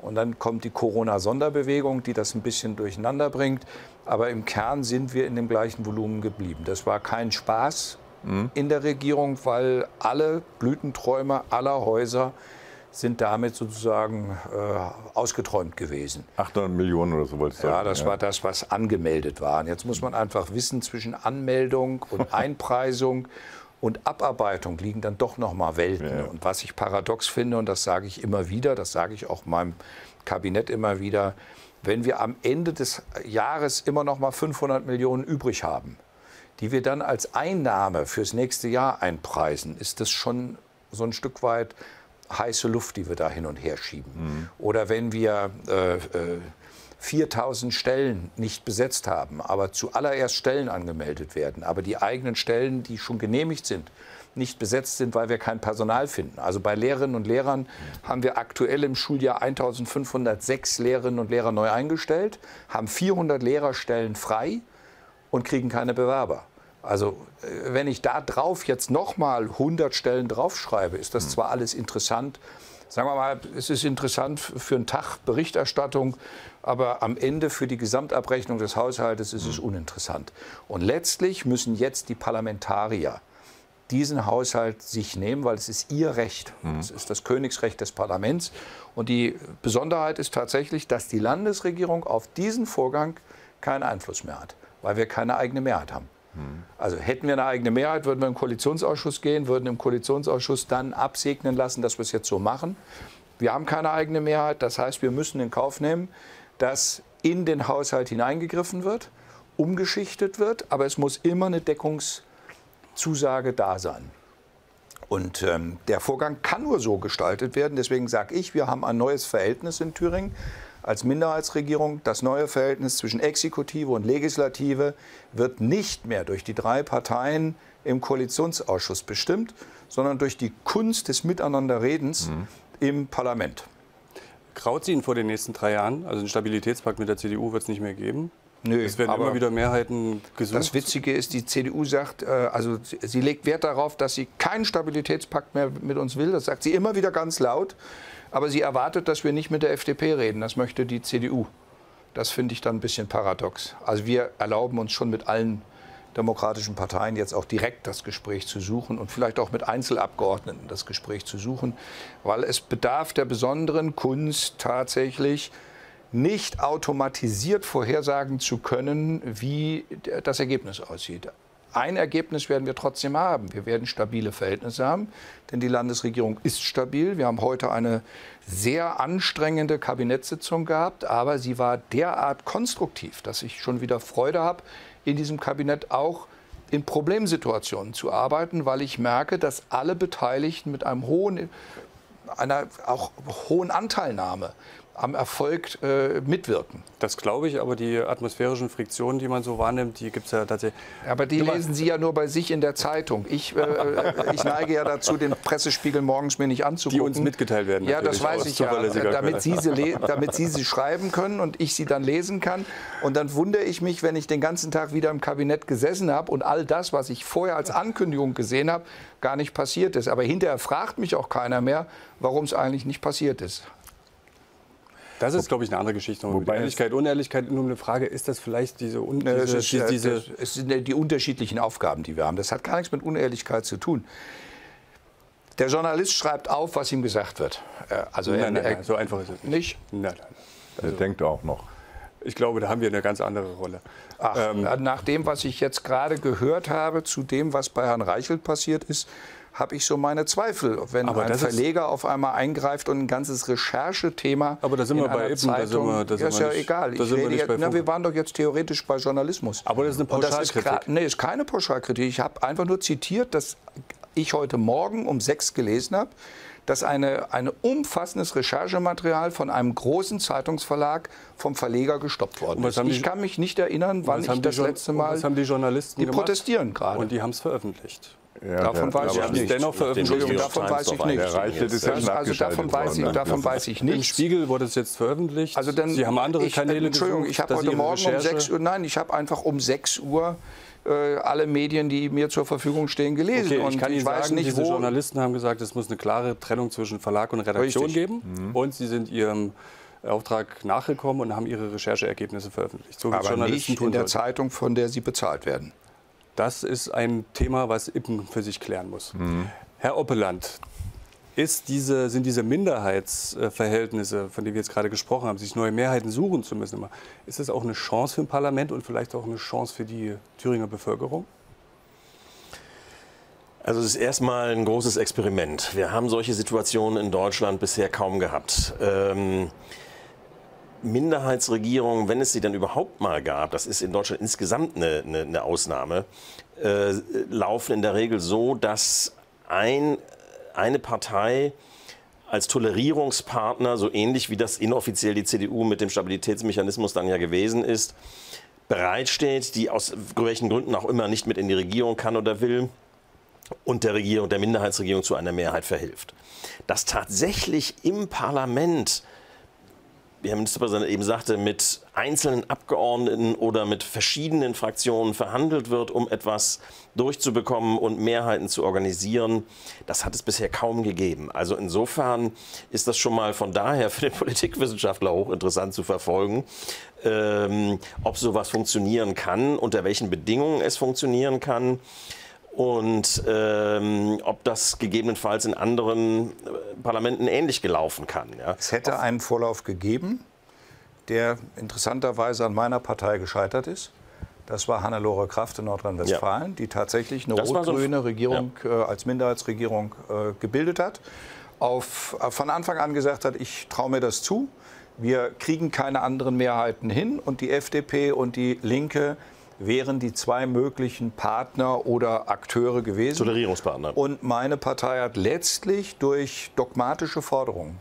Und dann kommt die Corona-Sonderbewegung, die das ein bisschen durcheinander bringt. Aber im Kern sind wir in dem gleichen Volumen geblieben. Das war kein Spaß mhm. in der Regierung, weil alle Blütenträume aller Häuser sind damit sozusagen äh, ausgeträumt gewesen. 800 Millionen oder so wolltest du Ja, das ja. war das, was angemeldet war. Jetzt muss man einfach wissen, zwischen Anmeldung und Einpreisung und Abarbeitung liegen dann doch noch mal Welten. Ja. Und was ich paradox finde, und das sage ich immer wieder, das sage ich auch meinem Kabinett immer wieder, wenn wir am Ende des Jahres immer noch mal 500 Millionen übrig haben, die wir dann als Einnahme fürs nächste Jahr einpreisen, ist das schon so ein Stück weit heiße Luft, die wir da hin und her schieben. Mhm. Oder wenn wir äh, äh, 4000 Stellen nicht besetzt haben, aber zuallererst Stellen angemeldet werden, aber die eigenen Stellen, die schon genehmigt sind, nicht besetzt sind, weil wir kein Personal finden. Also bei Lehrerinnen und Lehrern haben wir aktuell im Schuljahr 1506 Lehrerinnen und Lehrer neu eingestellt, haben 400 Lehrerstellen frei und kriegen keine Bewerber. Also äh, wenn ich da drauf jetzt nochmal 100 Stellen draufschreibe, ist das hm. zwar alles interessant, sagen wir mal, es ist interessant für einen Tag Berichterstattung, aber am Ende für die Gesamtabrechnung des Haushaltes ist es hm. uninteressant. Und letztlich müssen jetzt die Parlamentarier diesen Haushalt sich nehmen, weil es ist ihr Recht. Hm. Es ist das Königsrecht des Parlaments. Und die Besonderheit ist tatsächlich, dass die Landesregierung auf diesen Vorgang keinen Einfluss mehr hat, weil wir keine eigene Mehrheit haben. Also hätten wir eine eigene Mehrheit, würden wir im Koalitionsausschuss gehen, würden im Koalitionsausschuss dann absegnen lassen, dass wir es jetzt so machen. Wir haben keine eigene Mehrheit, das heißt, wir müssen in Kauf nehmen, dass in den Haushalt hineingegriffen wird, umgeschichtet wird, aber es muss immer eine Deckungszusage da sein. Und ähm, der Vorgang kann nur so gestaltet werden. Deswegen sage ich, wir haben ein neues Verhältnis in Thüringen als Minderheitsregierung. Das neue Verhältnis zwischen Exekutive und Legislative wird nicht mehr durch die drei Parteien im Koalitionsausschuss bestimmt, sondern durch die Kunst des Miteinanderredens mhm. im Parlament. Kraut Sie ihn vor den nächsten drei Jahren? Also einen Stabilitätspakt mit der CDU wird es nicht mehr geben? Nö, es werden immer wieder Mehrheiten gesucht. Das Witzige ist, die CDU sagt, äh, also sie legt Wert darauf, dass sie keinen Stabilitätspakt mehr mit uns will. Das sagt sie immer wieder ganz laut. Aber sie erwartet, dass wir nicht mit der FDP reden. Das möchte die CDU. Das finde ich dann ein bisschen paradox. Also wir erlauben uns schon mit allen demokratischen Parteien jetzt auch direkt das Gespräch zu suchen und vielleicht auch mit Einzelabgeordneten das Gespräch zu suchen, weil es bedarf der besonderen Kunst tatsächlich, nicht automatisiert vorhersagen zu können, wie das Ergebnis aussieht. Ein Ergebnis werden wir trotzdem haben. Wir werden stabile Verhältnisse haben, denn die Landesregierung ist stabil. Wir haben heute eine sehr anstrengende Kabinettssitzung gehabt, aber sie war derart konstruktiv, dass ich schon wieder Freude habe, in diesem Kabinett auch in Problemsituationen zu arbeiten, weil ich merke, dass alle Beteiligten mit einem hohen, einer auch hohen Anteilnahme am Erfolg äh, mitwirken. Das glaube ich, aber die atmosphärischen Friktionen, die man so wahrnimmt, die gibt es ja tatsächlich. Aber die lesen Sie ja nur bei sich in der Zeitung. Ich, äh, äh ich neige ja dazu, den Pressespiegel morgens mir nicht anzugucken. Die uns mitgeteilt werden. Ja, das weiß ich ja, damit Sie, sie damit Sie sie schreiben können und ich sie dann lesen kann. Und dann wundere ich mich, wenn ich den ganzen Tag wieder im Kabinett gesessen habe und all das, was ich vorher als Ankündigung gesehen habe, gar nicht passiert ist. Aber hinterher fragt mich auch keiner mehr, warum es eigentlich nicht passiert ist. Das ist, glaube ich, eine andere Geschichte. Wobei Ehrlichkeit, Unehrlichkeit, nur eine Frage, ist das vielleicht diese, un ne, diese, ist, diese, Es sind die unterschiedlichen Aufgaben, die wir haben. Das hat gar nichts mit Unehrlichkeit zu tun. Der Journalist schreibt auf, was ihm gesagt wird. Äh, also nein, nein, nein, so einfach ist es nicht. Nein, nein. Also, er denkt auch noch. Ich glaube, da haben wir eine ganz andere Rolle. Ach, ähm, nach dem, was ich jetzt gerade gehört habe, zu dem, was bei Herrn Reichelt passiert ist, habe ich so meine Zweifel, wenn Aber ein Verleger auf einmal eingreift und ein ganzes Recherchethema. Aber da sind in wir bei einer Ibsen, da sind Zeitung, wir- da sind ist ja nicht- egal. da sind wir jetzt, na, wir waren doch jetzt theoretisch bei Journalismus. Aber das ist eine Und das ist Pauschalkritik. Nee, ist keine Pauschalkritik. Ich habe einfach nur zitiert, dass ich heute Morgen um sechs gelesen habe, dass eine, ein umfassendes Recherchematerial von einem großen Zeitungsverlag vom Verleger gestoppt worden ist. Ich kann mich nicht erinnern, wann ich das letzte Mal... Was haben die Journalisten Die gemacht? protestieren gerade. Und die haben es veröffentlicht. Ja, Davon der- weiß ich nicht. es dennoch veröffentlicht. York Davon weiß ich nicht. Der Reichelt ist schon also davon weiß, ich, davon weiß ich Im nichts. Spiegel wurde es jetzt veröffentlicht. Also dann, Sie haben andere ich, Kanäle Entschuldigung, gesucht, ich habe heute Morgen um Recherche- 6 Uhr, nein, ich habe einfach um 6 Uhr äh, alle Medien, die mir zur Verfügung stehen, gelesen. Okay, und ich kann Ihnen weiß sagen, nicht, diese wo. Journalisten haben gesagt, es muss eine klare Trennung zwischen Verlag und Redaktion Richtig. geben. Und sie sind ihrem Auftrag nachgekommen und haben ihre Rechercheergebnisse veröffentlicht. So aber Journalisten nicht tun in der. Zeitung, von der sie bezahlt werden. Das ist ein Thema, was Ippen für sich klären muss. Herr Oppeland, diese, sind diese Minderheitsverhältnisse, von denen wir jetzt gerade gesprochen haben, sich neue Mehrheiten suchen zu müssen, immer, ist das auch eine Chance für ein Parlament und vielleicht auch eine Chance für die Thüringer Bevölkerung? Also es ist erstmal ein großes Experiment. Wir haben solche Situationen in Deutschland bisher kaum gehabt. Ähm, Minderheitsregierungen, wenn es sie dann überhaupt mal gab, das ist in Deutschland insgesamt eine, eine, eine Ausnahme, äh, laufen in der Regel so, dass ein, eine Partei als Tolerierungspartner, so ähnlich wie das inoffiziell die CDU mit dem Stabilitätsmechanismus dann ja gewesen ist, bereitsteht, die aus welchen Gründen auch immer nicht mit in die Regierung kann oder will, und der Regierung, der Minderheitsregierung zu einer Mehrheit verhilft. Dass tatsächlich im Parlament, Herr Ministerpräsident eben sagte, mit einzelnen Abgeordneten oder mit verschiedenen Fraktionen verhandelt wird, um etwas durchzubekommen und Mehrheiten zu organisieren, das hat es bisher kaum gegeben. Also insofern ist das schon mal von daher für den Politikwissenschaftler hochinteressant zu verfolgen, ähm, ob sowas funktionieren kann, unter welchen Bedingungen es funktionieren kann und ähm, ob das gegebenenfalls in anderen äh, Parlamenten ähnlich gelaufen kann. Ja. Es hätte einen Vorlauf gegeben, der interessanterweise an meiner Partei gescheitert ist. Das war Hannelore Kraft in Nordrhein-Westfalen, die tatsächlich eine war so rot-grüne Regierung äh, als Minderheitsregierung äh, gebildet hat. Auf, äh, von Anfang an gesagt hat, ich traue mir das zu. Wir kriegen keine anderen Mehrheiten hin und die FDP und die Linke wären die zwei möglichen Partner oder Akteure gewesen. Tolerierungspartner. Und meine Partei hat letztlich durch dogmatische Forderungen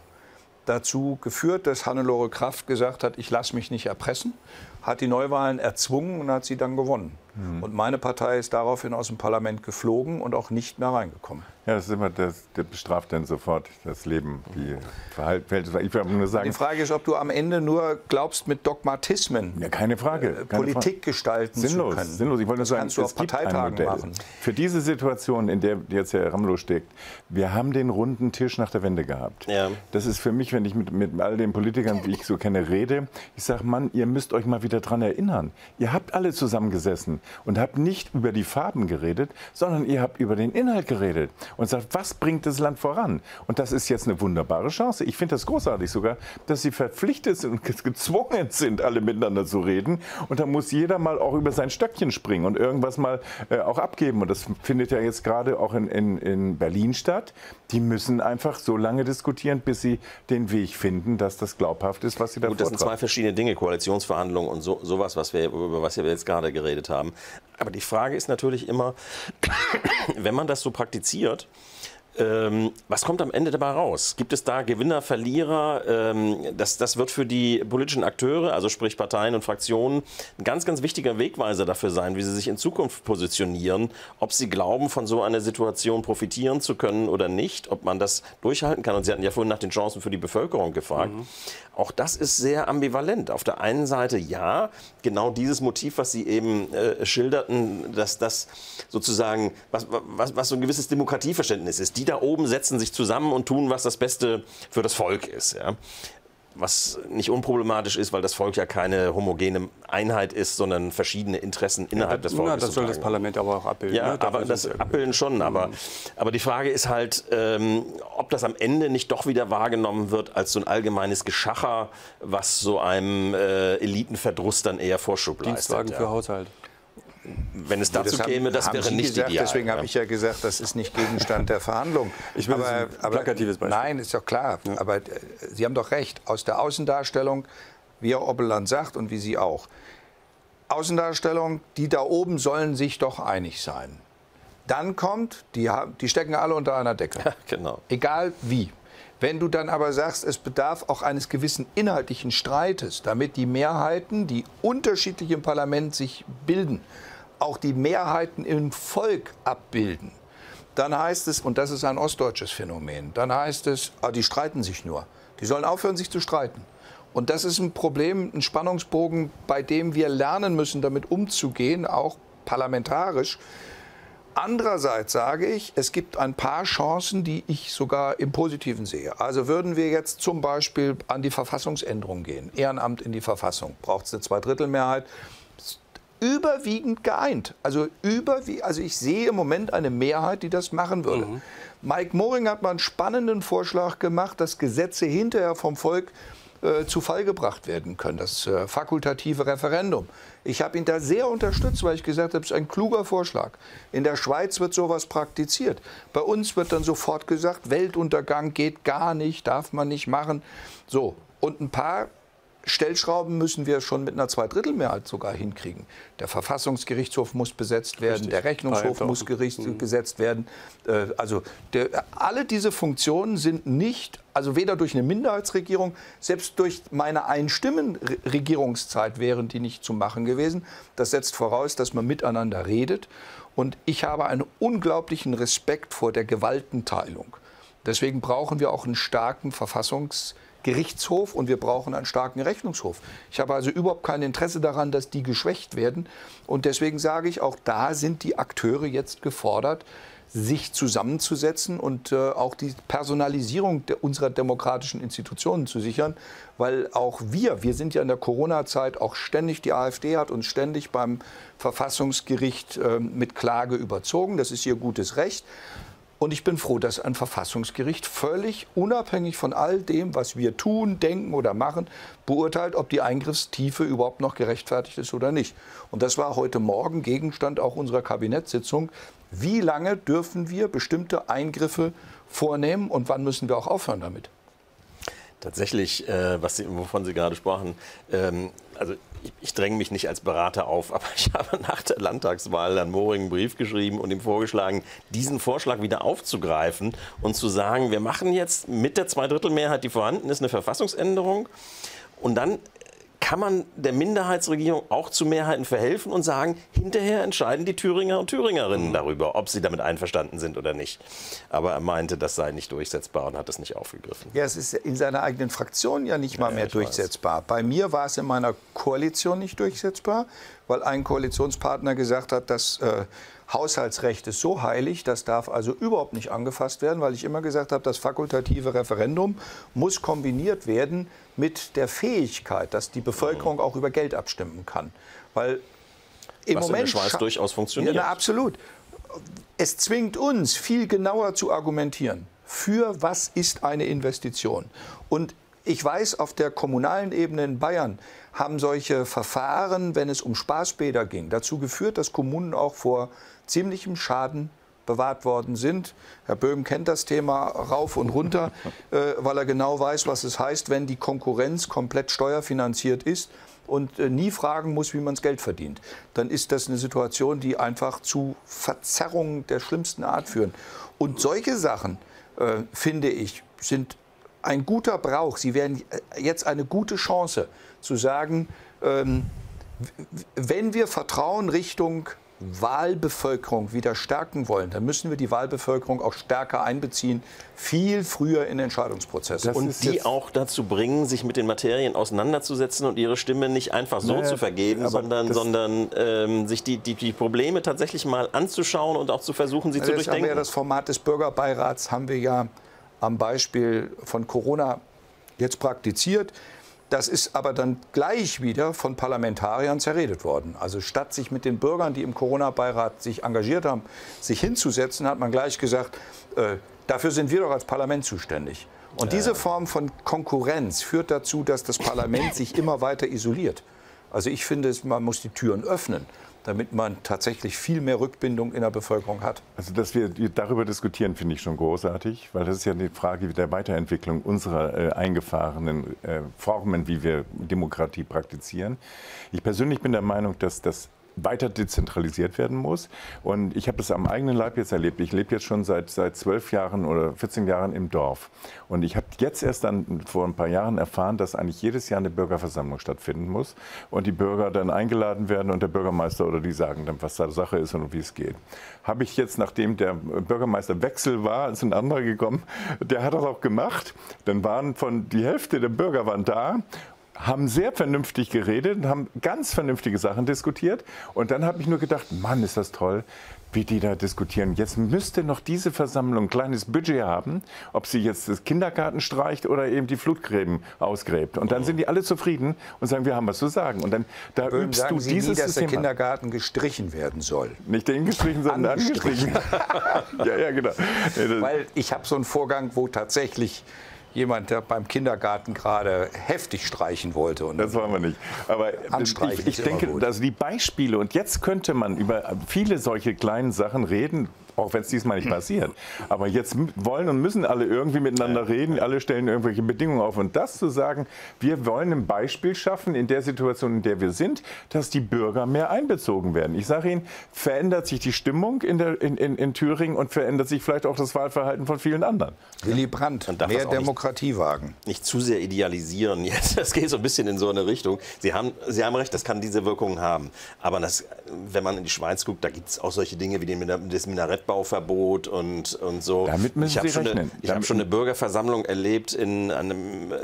dazu geführt, dass Hannelore Kraft gesagt hat, ich lasse mich nicht erpressen, hat die Neuwahlen erzwungen und hat sie dann gewonnen. Und meine Partei ist daraufhin aus dem Parlament geflogen und auch nicht mehr reingekommen. Ja, das ist immer, das, der bestraft dann sofort das Leben, die Verhalten. Ich will nur Die sagen, Frage ist, ob du am Ende nur glaubst, mit Dogmatismen ja, keine Frage. äh, Keine Politik Frage. gestalten sinnlos, zu können. Sinnlos. Ich wollte nur das sagen, kannst du es auf Parteitagen Modell. machen. Für diese Situation, in der jetzt Herr Ramelow steckt, wir haben den runden Tisch nach der Wende gehabt. Ja. Das ist für mich, wenn ich mit, mit all den Politikern, die ich so kenne, rede, ich sage, Mann, ihr müsst euch mal wieder dran erinnern. Ihr habt alle zusammengesessen und habt nicht über die Farben geredet, sondern ihr habt über den Inhalt geredet und sagt, was bringt das Land voran? Und das ist jetzt eine wunderbare Chance. Ich finde das großartig sogar, dass sie verpflichtet sind und gezwungen sind, alle miteinander zu reden. Und da muss jeder mal auch über sein Stöckchen springen und irgendwas mal äh, auch abgeben. Und das findet ja jetzt gerade auch in, in, in Berlin statt. Die müssen einfach so lange diskutieren, bis sie den Weg finden, dass das glaubhaft ist, was sie da Gut, das sind zwei verschiedene Dinge, Koalitionsverhandlungen und so, sowas, was wir, über was wir jetzt gerade geredet haben. Aber die Frage ist natürlich immer, wenn man das so praktiziert, ähm, was kommt am Ende dabei raus? Gibt es da Gewinner, Verlierer? Ähm, das, das wird für die politischen Akteure, also sprich Parteien und Fraktionen, ein ganz, ganz wichtiger Wegweiser dafür sein, wie sie sich in Zukunft positionieren, ob sie glauben, von so einer Situation profitieren zu können oder nicht, ob man das durchhalten kann. Und Sie hatten ja vorhin nach den Chancen für die Bevölkerung gefragt. Auch das ist sehr ambivalent. Auf der einen Seite ja, genau dieses Motiv, was Sie eben äh, schilderten, dass das sozusagen, was, was, was so ein gewisses Demokratieverständnis ist. Die da oben setzen sich zusammen und tun, was das Beste für das Volk ist. Ja. Was nicht unproblematisch ist, weil das Volk ja keine homogene Einheit ist, sondern verschiedene Interessen innerhalb des Volkes. Na, das soll das. Parlament aber auch abbilden. Ja, ne? Aber das ja- Abbilden schon. Aber, aber die Frage ist halt, ähm, ob das am Ende nicht doch wieder wahrgenommen wird als so ein allgemeines Geschacher, was so einem äh, Elitenverdruss dann eher Vorschub leistet. Dienstwagen ja. für Haushalt. Wenn es dazu käme, das wäre nicht gesagt, ideal. Deswegen ja. habe ich ja gesagt, das ist nicht Gegenstand der Verhandlung. Ich will aber, aber plakatives Beispiel. Nein, ist doch klar. Ja. Aber äh, Sie haben doch recht. Aus der Außendarstellung, wie Herr Oppelland sagt und wie Sie auch. Außendarstellung, die da oben sollen sich doch einig sein. Dann kommt, die, die stecken alle unter einer Decke. Ja, genau. Egal wie. Wenn du dann aber sagst, es bedarf auch eines gewissen inhaltlichen Streites, damit die Mehrheiten, die unterschiedlich im Parlament sich bilden, auch die Mehrheiten im Volk abbilden, dann heißt es, und das ist ein ostdeutsches Phänomen, dann heißt es, ah, die streiten sich nur. Die sollen aufhören, sich zu streiten. Und das ist ein Problem, ein Spannungsbogen, bei dem wir lernen müssen, damit umzugehen, auch parlamentarisch, Andererseits sage ich, es gibt ein paar Chancen, die ich sogar im Positiven sehe. Also würden wir jetzt zum Beispiel an die Verfassungsänderung gehen, Ehrenamt in die Verfassung, braucht es eine Zweidrittelmehrheit, überwiegend geeint. Also, überwie also ich sehe im Moment eine Mehrheit, die das machen würde. Mhm. Mike Moring hat mal einen spannenden Vorschlag gemacht, dass Gesetze hinterher vom Volk äh, zu Fall gebracht werden können, das äh, fakultative Referendum. Ich habe ihn da sehr unterstützt, weil ich gesagt habe, es ist ein kluger Vorschlag. In der Schweiz wird sowas praktiziert. Bei uns wird dann sofort gesagt, Weltuntergang geht gar nicht, darf man nicht machen. So, und ein paar Stellschrauben müssen wir schon mit einer Zweidrittelmehrheit sogar hinkriegen. Der Verfassungsgerichtshof muss besetzt werden, Richtig. der Rechnungshof muss gericht, mhm. gesetzt werden. Äh, also der, alle diese Funktionen sind nicht, also weder durch eine Minderheitsregierung, selbst durch meine Einstimmenregierungszeit wären die nicht zu machen gewesen. Das setzt voraus, dass man miteinander redet. Und ich habe einen unglaublichen Respekt vor der Gewaltenteilung. Deswegen brauchen wir auch einen starken Verfassungsgerichtshof. Gerichtshof und wir brauchen einen starken Rechnungshof. Ich habe also überhaupt kein Interesse daran, dass die geschwächt werden. Und deswegen sage ich, auch da sind die Akteure jetzt gefordert, sich zusammenzusetzen und äh, auch die Personalisierung der, unserer demokratischen Institutionen zu sichern, weil auch wir, wir sind ja in der Corona-Zeit auch ständig, die AfD hat uns ständig beim Verfassungsgericht äh, mit Klage überzogen, das ist ihr gutes Recht. Und ich bin froh, dass ein Verfassungsgericht völlig unabhängig von all dem, was wir tun, denken oder machen, beurteilt, ob die Eingriffstiefe überhaupt noch gerechtfertigt ist oder nicht. Und das war heute Morgen Gegenstand auch unserer Kabinettssitzung. Wie lange dürfen wir bestimmte Eingriffe vornehmen und wann müssen wir auch aufhören damit? Tatsächlich, äh, was Sie, wovon Sie gerade sprachen, ähm, also ich, ich dränge mich nicht als Berater auf, aber ich habe nach der Landtagswahl an Moring einen Brief geschrieben und ihm vorgeschlagen, diesen Vorschlag wieder aufzugreifen und zu sagen, wir machen jetzt mit der Zweidrittelmehrheit, die vorhanden ist, eine Verfassungsänderung. Und dann kann man der Minderheitsregierung auch zu Mehrheiten verhelfen und sagen, hinterher entscheiden die Thüringer und Thüringerinnen mhm. darüber, ob sie damit einverstanden sind oder nicht. Aber er meinte, das sei nicht durchsetzbar und hat es nicht aufgegriffen. Ja, es ist in seiner eigenen Fraktion ja nicht mal ja, mehr durchsetzbar. Weiß. Bei mir war es in meiner Koalition nicht durchsetzbar, weil ein Koalitionspartner gesagt hat, dass äh, Haushaltsrecht ist so heilig, das darf also überhaupt nicht angefasst werden, weil ich immer gesagt habe, das fakultative Referendum muss kombiniert werden mit der Fähigkeit, dass die Bevölkerung auch über Geld abstimmen kann. Weil im Was Moment in der Schweiz durchaus funktioniert. Ja, absolut. Es zwingt uns, viel genauer zu argumentieren. Für was ist eine Investition? Und ich weiß, auf der kommunalen Ebene in Bayern haben solche Verfahren, wenn es um Spaßbäder ging, dazu geführt, dass Kommunen auch vor ziemlichem Schaden bewahrt worden sind. Herr Böhm kennt das Thema rauf und runter, äh, weil er genau weiß, was es heißt, wenn die Konkurrenz komplett steuerfinanziert ist und äh, nie fragen muss, wie man das Geld verdient. Dann ist das eine Situation, die einfach zu Verzerrungen der schlimmsten Art führen. Und solche Sachen, äh, finde ich, sind ein guter Brauch. Sie wären äh, jetzt eine gute Chance zu sagen, ähm, wenn wir Vertrauen Richtung Wahlbevölkerung wieder stärken wollen, dann müssen wir die Wahlbevölkerung auch stärker einbeziehen, viel früher in Entscheidungsprozesse. Das und die auch dazu bringen, sich mit den Materien auseinanderzusetzen und ihre Stimme nicht einfach so naja, zu vergeben, sondern, sondern ähm, sich die, die, die, Probleme tatsächlich mal anzuschauen und auch zu versuchen, sie also zu durchdenken. Haben wir ja das Format des Bürgerbeirats haben wir ja am Beispiel von Corona jetzt praktiziert. Das ist aber dann gleich wieder von Parlamentariern zerredet worden. Also statt sich mit den Bürgern, die im Corona-Beirat sich engagiert haben, sich hinzusetzen, hat man gleich gesagt, äh, dafür sind wir doch als Parlament zuständig. Und diese Form von Konkurrenz führt dazu, dass das Parlament sich immer weiter isoliert. Also ich finde, man muss die Türen öffnen. Damit man tatsächlich viel mehr Rückbindung in der Bevölkerung hat? Also, dass wir darüber diskutieren, finde ich schon großartig, weil das ist ja die Frage der Weiterentwicklung unserer äh, eingefahrenen äh, Formen, wie wir Demokratie praktizieren. Ich persönlich bin der Meinung, dass das weiter dezentralisiert werden muss. Und ich habe das am eigenen Leib jetzt erlebt. Ich lebe jetzt schon seit, seit zwölf Jahren oder 14 Jahren im Dorf. Und ich habe jetzt erst dann vor ein paar Jahren erfahren, dass eigentlich jedes Jahr eine Bürgerversammlung stattfinden muss und die Bürger dann eingeladen werden und der Bürgermeister oder die sagen dann, was da Sache ist und wie es geht. Habe ich jetzt, nachdem der Bürgermeisterwechsel war, ist ein anderer gekommen, der hat das auch gemacht. Dann waren von die Hälfte der Bürger waren da haben sehr vernünftig geredet und haben ganz vernünftige Sachen diskutiert. Und dann habe ich nur gedacht, Mann, ist das toll, wie die da diskutieren. Jetzt müsste noch diese Versammlung ein kleines Budget haben, ob sie jetzt das Kindergarten streicht oder eben die Flutgräben ausgräbt. Und dann sind die alle zufrieden und sagen, wir haben was zu sagen. Und dann da Böhm, übst du Sie dieses nie, dass System der an. Kindergarten gestrichen werden soll. Nicht den gestrichen, sondern angestrichen. ja, ja, genau. Weil ich habe so einen Vorgang, wo tatsächlich jemand, der beim Kindergarten gerade heftig streichen wollte. Und Das wollen wir nicht. Aber Anstreichen ich, ich denke, gut. dass die Beispiele, und jetzt könnte man über viele solche kleinen Sachen reden, auch wenn es diesmal nicht passiert. Aber jetzt wollen und müssen alle irgendwie miteinander reden, alle stellen irgendwelche Bedingungen auf. Und das zu sagen, wir wollen ein Beispiel schaffen in der Situation, in der wir sind, dass die Bürger mehr einbezogen werden. Ich sage Ihnen, verändert sich die Stimmung in, der, in, in, in Thüringen und verändert sich vielleicht auch das Wahlverhalten von vielen anderen. Willy Brandt, mehr auch nicht- Demokratie wagen. nicht zu sehr idealisieren. Jetzt, das geht so ein bisschen in so eine Richtung. Sie haben, Sie haben recht, das kann diese Wirkungen haben. Aber das, wenn man in die Schweiz guckt, da gibt es auch solche Dinge wie den, das Minarettbauverbot und, und so. Damit müssen ich habe schon, eine- ich hab schon eine Bürgerversammlung erlebt in einem äh,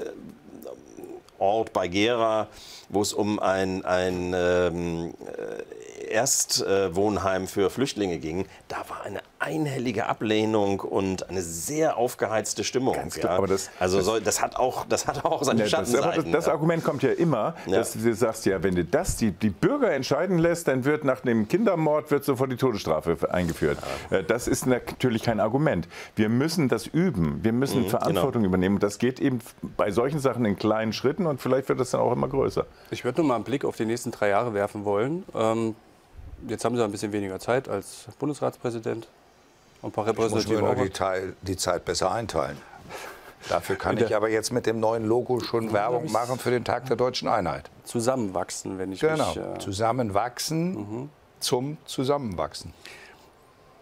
Ort bei Gera, wo es um ein, ein ähm, äh, Erstwohnheim für Flüchtlinge ging. Da war eine einhellige Ablehnung und eine sehr aufgeheizte Stimmung. klar, ja. aber das- also das- so, das hat auch, das hat auch seine Ja, das, aber Schattenseiten. das, das. Argument kommt ja immer, Ja. dass du sagst, ja, wenn du das die, die Bürger entscheiden lässt, dann wird nach dem Kindermord wird sofort die Todesstrafe eingeführt. Äh, Das ist natürlich kein Argument. Wir müssen das üben. Wir müssen Mhm, Verantwortung genau. übernehmen. Und das geht eben bei solchen Sachen in kleinen Schritten und vielleicht wird das dann auch immer größer. Ich würde nur mal einen Blick auf die nächsten drei Jahre werfen wollen. Ähm, jetzt haben Sie ein bisschen weniger Zeit als Bundesratspräsident. Ein paar Ich muss repräsentative nur die. Teil, die Zeit besser einteilen. Dafür kann ich aber jetzt mit dem neuen Logo schon Werbung machen für den Tag der deutschen Einheit. zusammenwachsen, wenn ich Genau. mich. Äh, Zusammenwachsen zum Zusammenwachsen.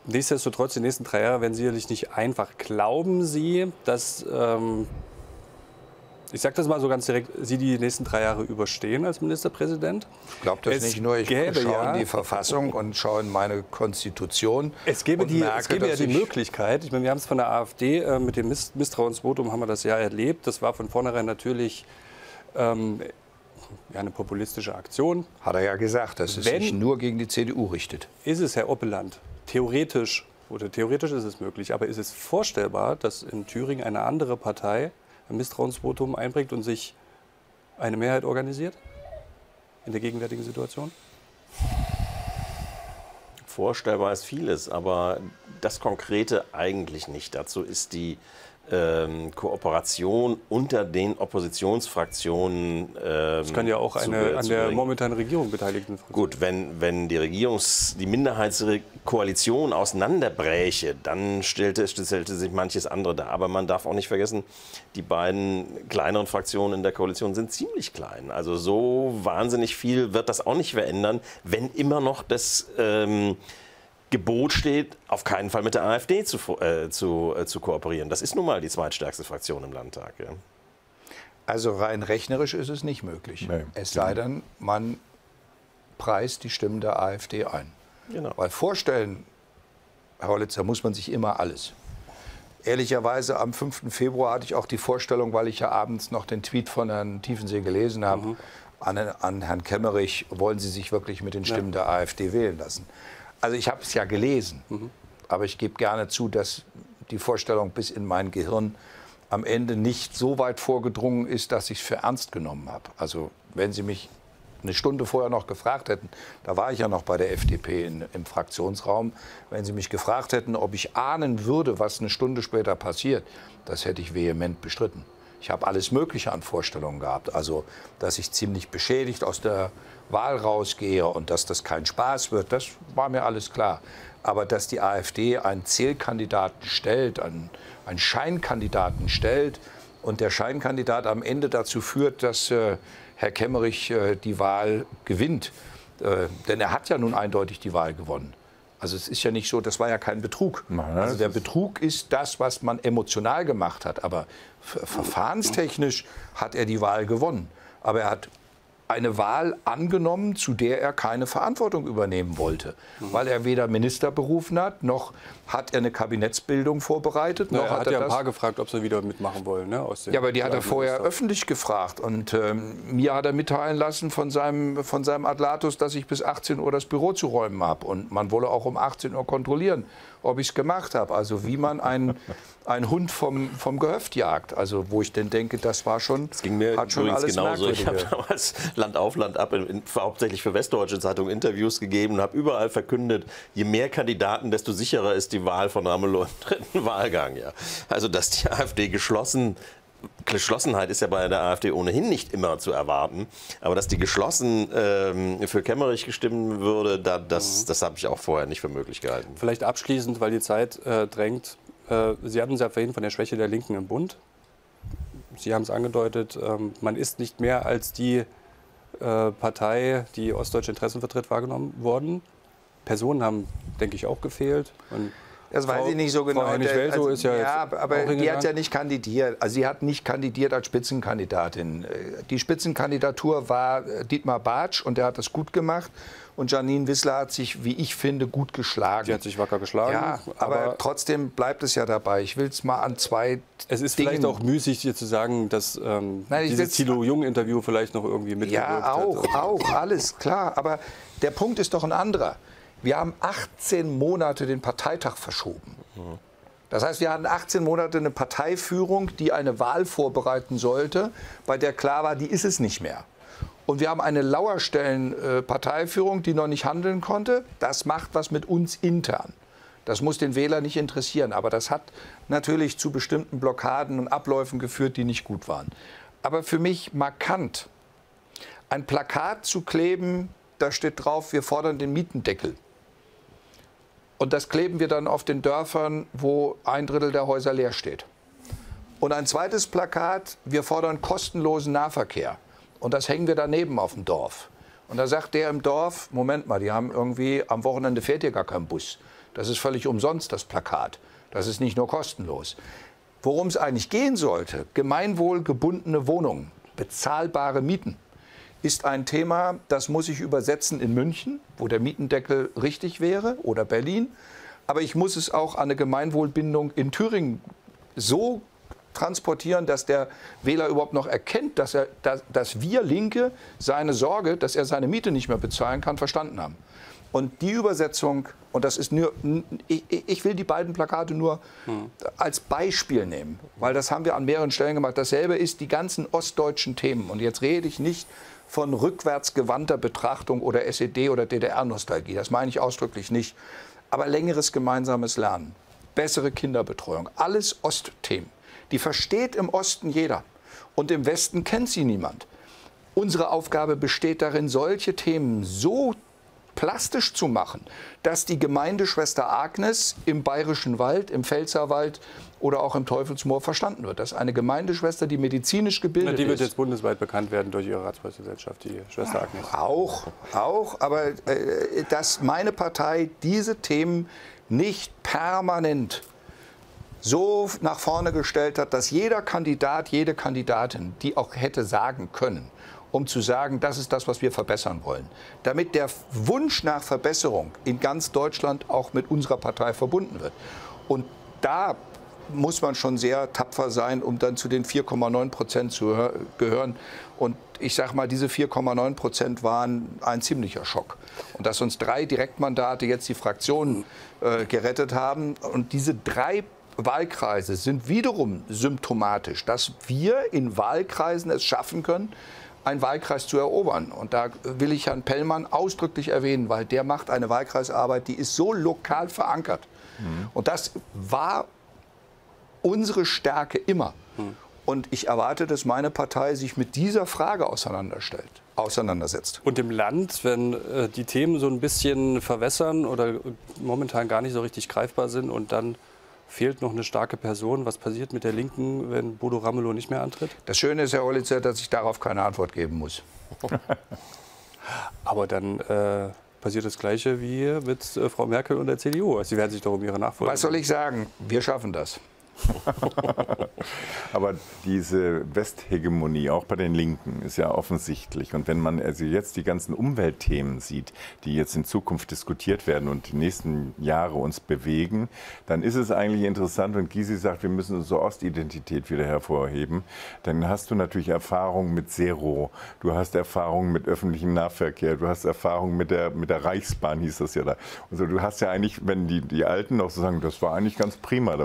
Nichtsdestotrotz, die nächsten drei Jahre werden sicherlich nicht einfach. Glauben Sie, dass, ähm, ich sage das mal so ganz direkt, Sie die nächsten drei Jahre überstehen als Ministerpräsident? Ich glaube das Es nicht nur, ich gäbe schaue ja- in die Verfassung und schaue in meine Konstitution. Es gäbe, die, merke, es gäbe ja die ich- Möglichkeit, ich meine, wir haben es von der AfD äh, mit dem Miss Misstrauensvotum haben wir das ja erlebt. Das war von vornherein natürlich ähm, ja, eine populistische Aktion. Hat er ja gesagt, dass es Wenn- sich nur gegen die CDU richtet. Ist es, Herr Oppeland, theoretisch, oder theoretisch ist es möglich, aber ist es vorstellbar, dass in Thüringen eine andere Partei ein Misstrauensvotum einbringt und sich eine Mehrheit organisiert? In der gegenwärtigen Situation? Vorstellbar ist vieles, aber das Konkrete eigentlich nicht. Dazu ist die ähm, Kooperation unter den Oppositionsfraktionen. Ähm, Das kann ja auch zu- eine zu an der bringen. momentanen Regierung beteiligten Fraktion. Gut, wenn, wenn die Regierungs-, die Minderheitskoalition auseinanderbräche, dann stellte, stellte sich manches andere dar. Aber man darf auch nicht vergessen, die beiden kleineren Fraktionen in der Koalition sind ziemlich klein. Also so wahnsinnig viel wird das auch nicht verändern, wenn immer noch das ähm, Gebot steht, auf keinen Fall mit der AfD zu, äh, zu, äh, zu kooperieren. Das ist nun mal die zweitstärkste Fraktion im Landtag. Ja. Also rein rechnerisch ist es nicht möglich. Nee. Es sei denn, man preist die Stimmen der AfD ein. Genau. Weil vorstellen, Herr Hollitzer, muss man sich immer alles. Ehrlicherweise am 5. Februar hatte ich auch die Vorstellung, weil ich ja abends noch den Tweet von Herrn Tiefensee gelesen habe, an, an Herrn Kemmerich, wollen Sie sich wirklich mit den Stimmen der AfD wählen lassen? Also ich habe es ja gelesen, aber ich gebe gerne zu, dass die Vorstellung bis in mein Gehirn am Ende nicht so weit vorgedrungen ist, dass ich es für ernst genommen habe. Also wenn Sie mich eine Stunde vorher noch gefragt hätten, da war ich ja noch bei der FDP in, im Fraktionsraum, wenn Sie mich gefragt hätten, ob ich ahnen würde, was eine Stunde später passiert, das hätte ich vehement bestritten. Ich habe alles Mögliche an Vorstellungen gehabt. Also, dass ich ziemlich beschädigt aus der Wahl rausgehe und dass das kein Spaß wird, das war mir alles klar. Aber dass die AfD einen Zählkandidaten stellt, einen, einen Scheinkandidaten stellt und der Scheinkandidat am Ende dazu führt, dass äh, Herr Kemmerich äh, die Wahl gewinnt, äh, denn er hat ja nun eindeutig die Wahl gewonnen. Also es ist ja nicht so, das war ja kein Betrug. Also der Betrug ist das, was man emotional gemacht hat. Aber verfahrenstechnisch hat er die Wahl gewonnen. Aber er hat eine Wahl angenommen, zu der er keine Verantwortung übernehmen wollte, mhm. weil er weder Minister berufen hat, noch hat er eine Kabinettsbildung vorbereitet. Na, noch er hat, hat er ja ein paar gefragt, ob sie wieder mitmachen wollen. Ne, ja, aber die hat er vorher öffentlich gefragt. Und ähm, mir hat er mitteilen lassen von seinem, von seinem Adlatus, dass ich bis 18 Uhr das Büro zu räumen habe. Und man wolle auch um 18 Uhr kontrollieren, ob ich es gemacht habe. Also wie man einen, einen Hund vom, vom Gehöft jagt. Also wo ich denn denke, das war schon, das ging mir hat schon übrigens alles genauso. Ich habe damals Land auf Land ab, in, in, hauptsächlich für Westdeutsche Zeitung Interviews gegeben und habe überall verkündet, je mehr Kandidaten, desto sicherer ist die Wahl von Ramelow im dritten Wahlgang. Ja. Also dass die AfD geschlossen Geschlossenheit ist ja bei der AfD ohnehin nicht immer zu erwarten. Aber dass die geschlossen ähm, für Kemmerich gestimmt würde, da, das, Mhm. das habe ich auch vorher nicht für möglich gehalten. Vielleicht abschließend, weil die Zeit äh, drängt. Äh, Sie hatten es ja vorhin von der Schwäche der Linken im Bund. Sie haben es angedeutet, ähm, man ist nicht mehr als die äh, Partei, die ostdeutsche Interessen vertritt, wahrgenommen worden. Personen haben, denke ich, auch gefehlt. Und Das weiß Frau- ich nicht so genau. Frau Hennig-Welsow Also, ist ja jetzt aber auch die hat ja nicht kandidiert. Also sie hat nicht kandidiert als Spitzenkandidatin. Äh, Die Spitzenkandidatur war äh, Dietmar Bartsch und der hat das gut gemacht. Und Janine Wissler hat sich, wie ich finde, gut geschlagen. Sie hat sich wacker geschlagen. ja, aber, trotzdem bleibt es ja dabei. Ich will es mal an zwei es ist Dingen- vielleicht auch müßig, hier zu sagen, dass ähm, Nein, dieses will's- Thilo Jung-Interview vielleicht noch irgendwie mitgewirkt Ja, auch, hat. auch, alles klar. Aber der Punkt ist doch ein anderer. Wir haben 18 Monate den Parteitag verschoben. Das heißt, wir hatten 18 Monate eine Parteiführung, die eine Wahl vorbereiten sollte, bei der klar war, die ist es nicht mehr. Und wir haben eine Lauerstellen-Parteiführung, die noch nicht handeln konnte. Das macht was mit uns intern. Das muss den Wähler nicht interessieren. Aber das hat natürlich zu bestimmten Blockaden und Abläufen geführt, die nicht gut waren. Aber für mich markant ein Plakat zu kleben, da steht drauf, wir fordern den Mietendeckel. Und das kleben wir dann auf den Dörfern, wo ein Drittel der Häuser leer steht. Und ein zweites Plakat, wir fordern kostenlosen Nahverkehr. Und das hängen wir daneben auf dem Dorf. Und da sagt der im Dorf, Moment mal, die haben irgendwie, am Wochenende fährt hier gar kein Bus. Das ist völlig umsonst, das Plakat. Das ist nicht nur kostenlos. Worum es eigentlich gehen sollte, gemeinwohlgebundene Wohnungen, bezahlbare Mieten, ist ein Thema, das muss ich übersetzen in München, wo der Mietendeckel richtig wäre, oder Berlin. Aber ich muss es auch an eine Gemeinwohlbindung in Thüringen so transportieren, dass der Wähler überhaupt noch erkennt, dass, er, dass, dass wir Linke seine Sorge, dass er seine Miete nicht mehr bezahlen kann, verstanden haben. Und die Übersetzung, und das ist nur, ich, ich will die beiden Plakate nur als Beispiel nehmen, weil das haben wir an mehreren Stellen gemacht. Dasselbe ist die ganzen ostdeutschen Themen. Und jetzt rede ich nicht von rückwärtsgewandter Betrachtung oder SED oder DDR-Nostalgie. Das meine ich ausdrücklich nicht. Aber längeres gemeinsames Lernen, bessere Kinderbetreuung, alles Ostthemen. Die versteht im Osten jeder. Und im Westen kennt sie niemand. Unsere Aufgabe besteht darin, solche Themen so plastisch zu machen, dass die Gemeindeschwester Agnes im Bayerischen Wald, im Pfälzerwald oder auch im Teufelsmoor verstanden wird. Dass eine Gemeindeschwester, die medizinisch gebildet die wird ist. jetzt bundesweit bekannt werden durch ihre Ratspräsidentschaft, die Schwester Agnes. Auch, auch, aber äh, dass meine Partei diese Themen nicht permanent so nach vorne gestellt hat, dass jeder Kandidat, jede Kandidatin, die auch hätte sagen können, um zu sagen, das ist das, was wir verbessern wollen, damit der Wunsch nach Verbesserung in ganz Deutschland auch mit unserer Partei verbunden wird. Und da muss man schon sehr tapfer sein, um dann zu den 4,9 Prozent zu hö- gehören. Und ich sage mal, diese 4,9 Prozent waren ein ziemlicher Schock. Und dass uns drei Direktmandate jetzt die Fraktionen äh, gerettet haben und diese drei Wahlkreise sind wiederum symptomatisch, dass wir in Wahlkreisen es schaffen können, einen Wahlkreis zu erobern. Und da will ich Herrn Pellmann ausdrücklich erwähnen, weil der macht eine Wahlkreisarbeit, die ist so lokal verankert. Und das war unsere Stärke immer. Und ich erwarte, dass meine Partei sich mit dieser Frage auseinanderstellt, auseinandersetzt. Und im Land, wenn äh, die Themen so ein bisschen verwässern oder momentan gar nicht so richtig greifbar sind und dann fehlt noch eine starke Person. Was passiert mit der Linken, wenn Bodo Ramelow nicht mehr antritt? Das Schöne ist, Herr Hollitzer, dass ich darauf keine Antwort geben muss. Aber dann äh, passiert das Gleiche wie mit äh, Frau Merkel und der CDU. Sie werden sich doch um ihre Nachfolger. Was soll ich sagen? Wir schaffen das. Aber diese Westhegemonie, auch bei den Linken, ist ja offensichtlich. Und wenn man also jetzt die ganzen Umweltthemen sieht, die jetzt in Zukunft diskutiert werden und die nächsten Jahre uns bewegen, dann ist es eigentlich interessant, wenn Gysi sagt, wir müssen unsere Ostidentität wieder hervorheben, dann hast du natürlich Erfahrung mit Zero, du hast Erfahrung mit öffentlichem Nahverkehr, du hast Erfahrung mit der, mit der Reichsbahn, hieß das ja da. Also du hast ja eigentlich, wenn die, die Alten noch so sagen, das war eigentlich ganz prima,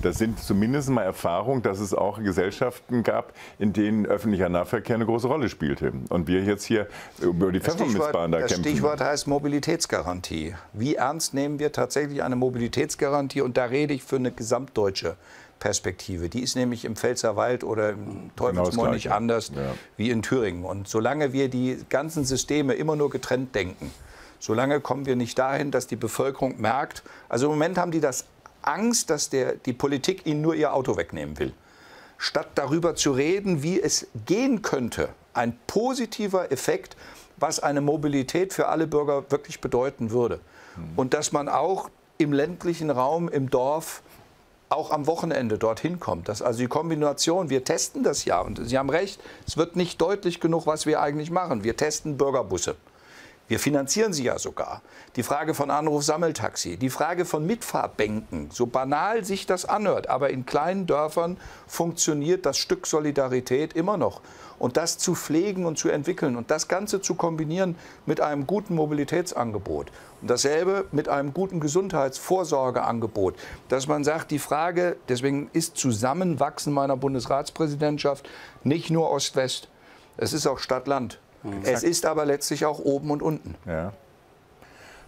das sind zumindest mal Erfahrungen, dass es auch Gesellschaften gab, in denen öffentlicher Nahverkehr eine große Rolle spielte. Und wir jetzt hier über die Pfefferminzbahn da das kämpfen. Das Stichwort heißt Mobilitätsgarantie. Wie ernst nehmen wir tatsächlich eine Mobilitätsgarantie? Und da rede ich für eine gesamtdeutsche Perspektive. Die ist nämlich im Pfälzerwald oder im Teufelsmoor nicht anders ja. wie in Thüringen. Und solange wir die ganzen Systeme immer nur getrennt denken, solange kommen wir nicht dahin, dass die Bevölkerung merkt, also im Moment haben die das Angst, dass der, die Politik ihnen nur ihr Auto wegnehmen will. Statt darüber zu reden, wie es gehen könnte, ein positiver Effekt, was eine Mobilität für alle Bürger wirklich bedeuten würde. Und dass man auch im ländlichen Raum, im Dorf, auch am Wochenende dorthin kommt. Das also die Kombination, wir testen das ja und Sie haben recht, es wird nicht deutlich genug, was wir eigentlich machen. Wir testen Bürgerbusse. Wir finanzieren sie ja sogar. Die Frage von Anruf-Sammeltaxi, die Frage von Mitfahrbänken, so banal sich das anhört, aber in kleinen Dörfern funktioniert das Stück Solidarität immer noch. Und das zu pflegen und zu entwickeln und das Ganze zu kombinieren mit einem guten Mobilitätsangebot und dasselbe mit einem guten Gesundheitsvorsorgeangebot, dass man sagt, die Frage, deswegen ist Zusammenwachsen meiner Bundesratspräsidentschaft nicht nur Ost-West, es ist auch Stadt-Land. Mhm. Es ist aber letztlich auch oben und unten. Ja.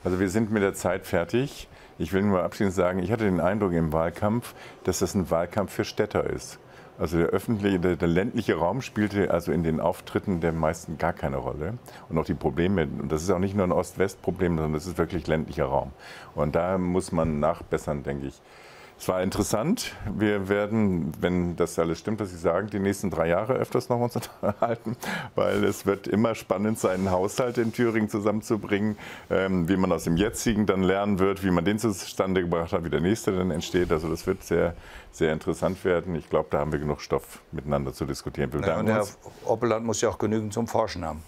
Also wir sind mit der Zeit fertig. Ich will nur abschließend sagen, ich hatte den Eindruck im Wahlkampf, dass das ein Wahlkampf für Städter ist. Also der öffentliche, der, der, ländliche Raum spielte also in den Auftritten der meisten gar keine Rolle. Und auch die Probleme, und das ist auch nicht nur ein Ost-West-Problem, sondern das ist wirklich ländlicher Raum. Und da muss man nachbessern, denke ich. Es war interessant. Wir werden, wenn das alles stimmt, was Sie sagen, die nächsten drei Jahre öfters noch uns unterhalten, weil es wird immer spannend sein, einen Haushalt in Thüringen zusammenzubringen, ähm, wie man aus dem jetzigen dann lernen wird, wie man den zustande gebracht hat, wie der nächste dann entsteht. Also das wird sehr, sehr interessant werden. Ich glaube, da haben wir genug Stoff miteinander zu diskutieren. Wir ja, und Herr Oppeland muss ja auch genügend zum Forschen haben.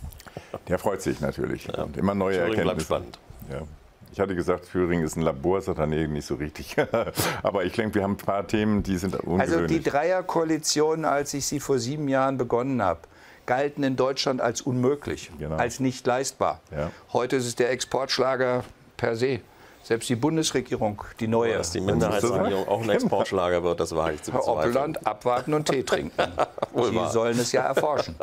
Der freut sich natürlich. Ja. Und immer neue Thüringen Erkenntnisse. Bleibt spannend. Ja. Ich hatte gesagt, Thüringen ist ein Labor, sagt er, nee, nicht so richtig. Aber ich denke, wir haben ein paar Themen, die sind ungewöhnlich. Also die Dreierkoalition, als ich sie vor sieben Jahren begonnen habe, galten in Deutschland als unmöglich, genau. als nicht leistbar. Ja. Heute ist es der Exportschlager per se. Selbst die Bundesregierung, die neue. Dass die Minderheitsregierung auch ein Exportschlager wird, das war ich zu bezweifeln. Herr Oppeland, abwarten und Tee trinken. Sie sollen es ja erforschen.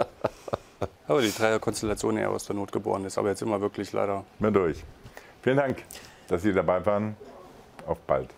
Aber die Dreierkonstellation eher aus der Not geboren ist. Aber jetzt immer wirklich leider. Mehr durch. Vielen Dank, dass Sie dabei waren. Auf bald.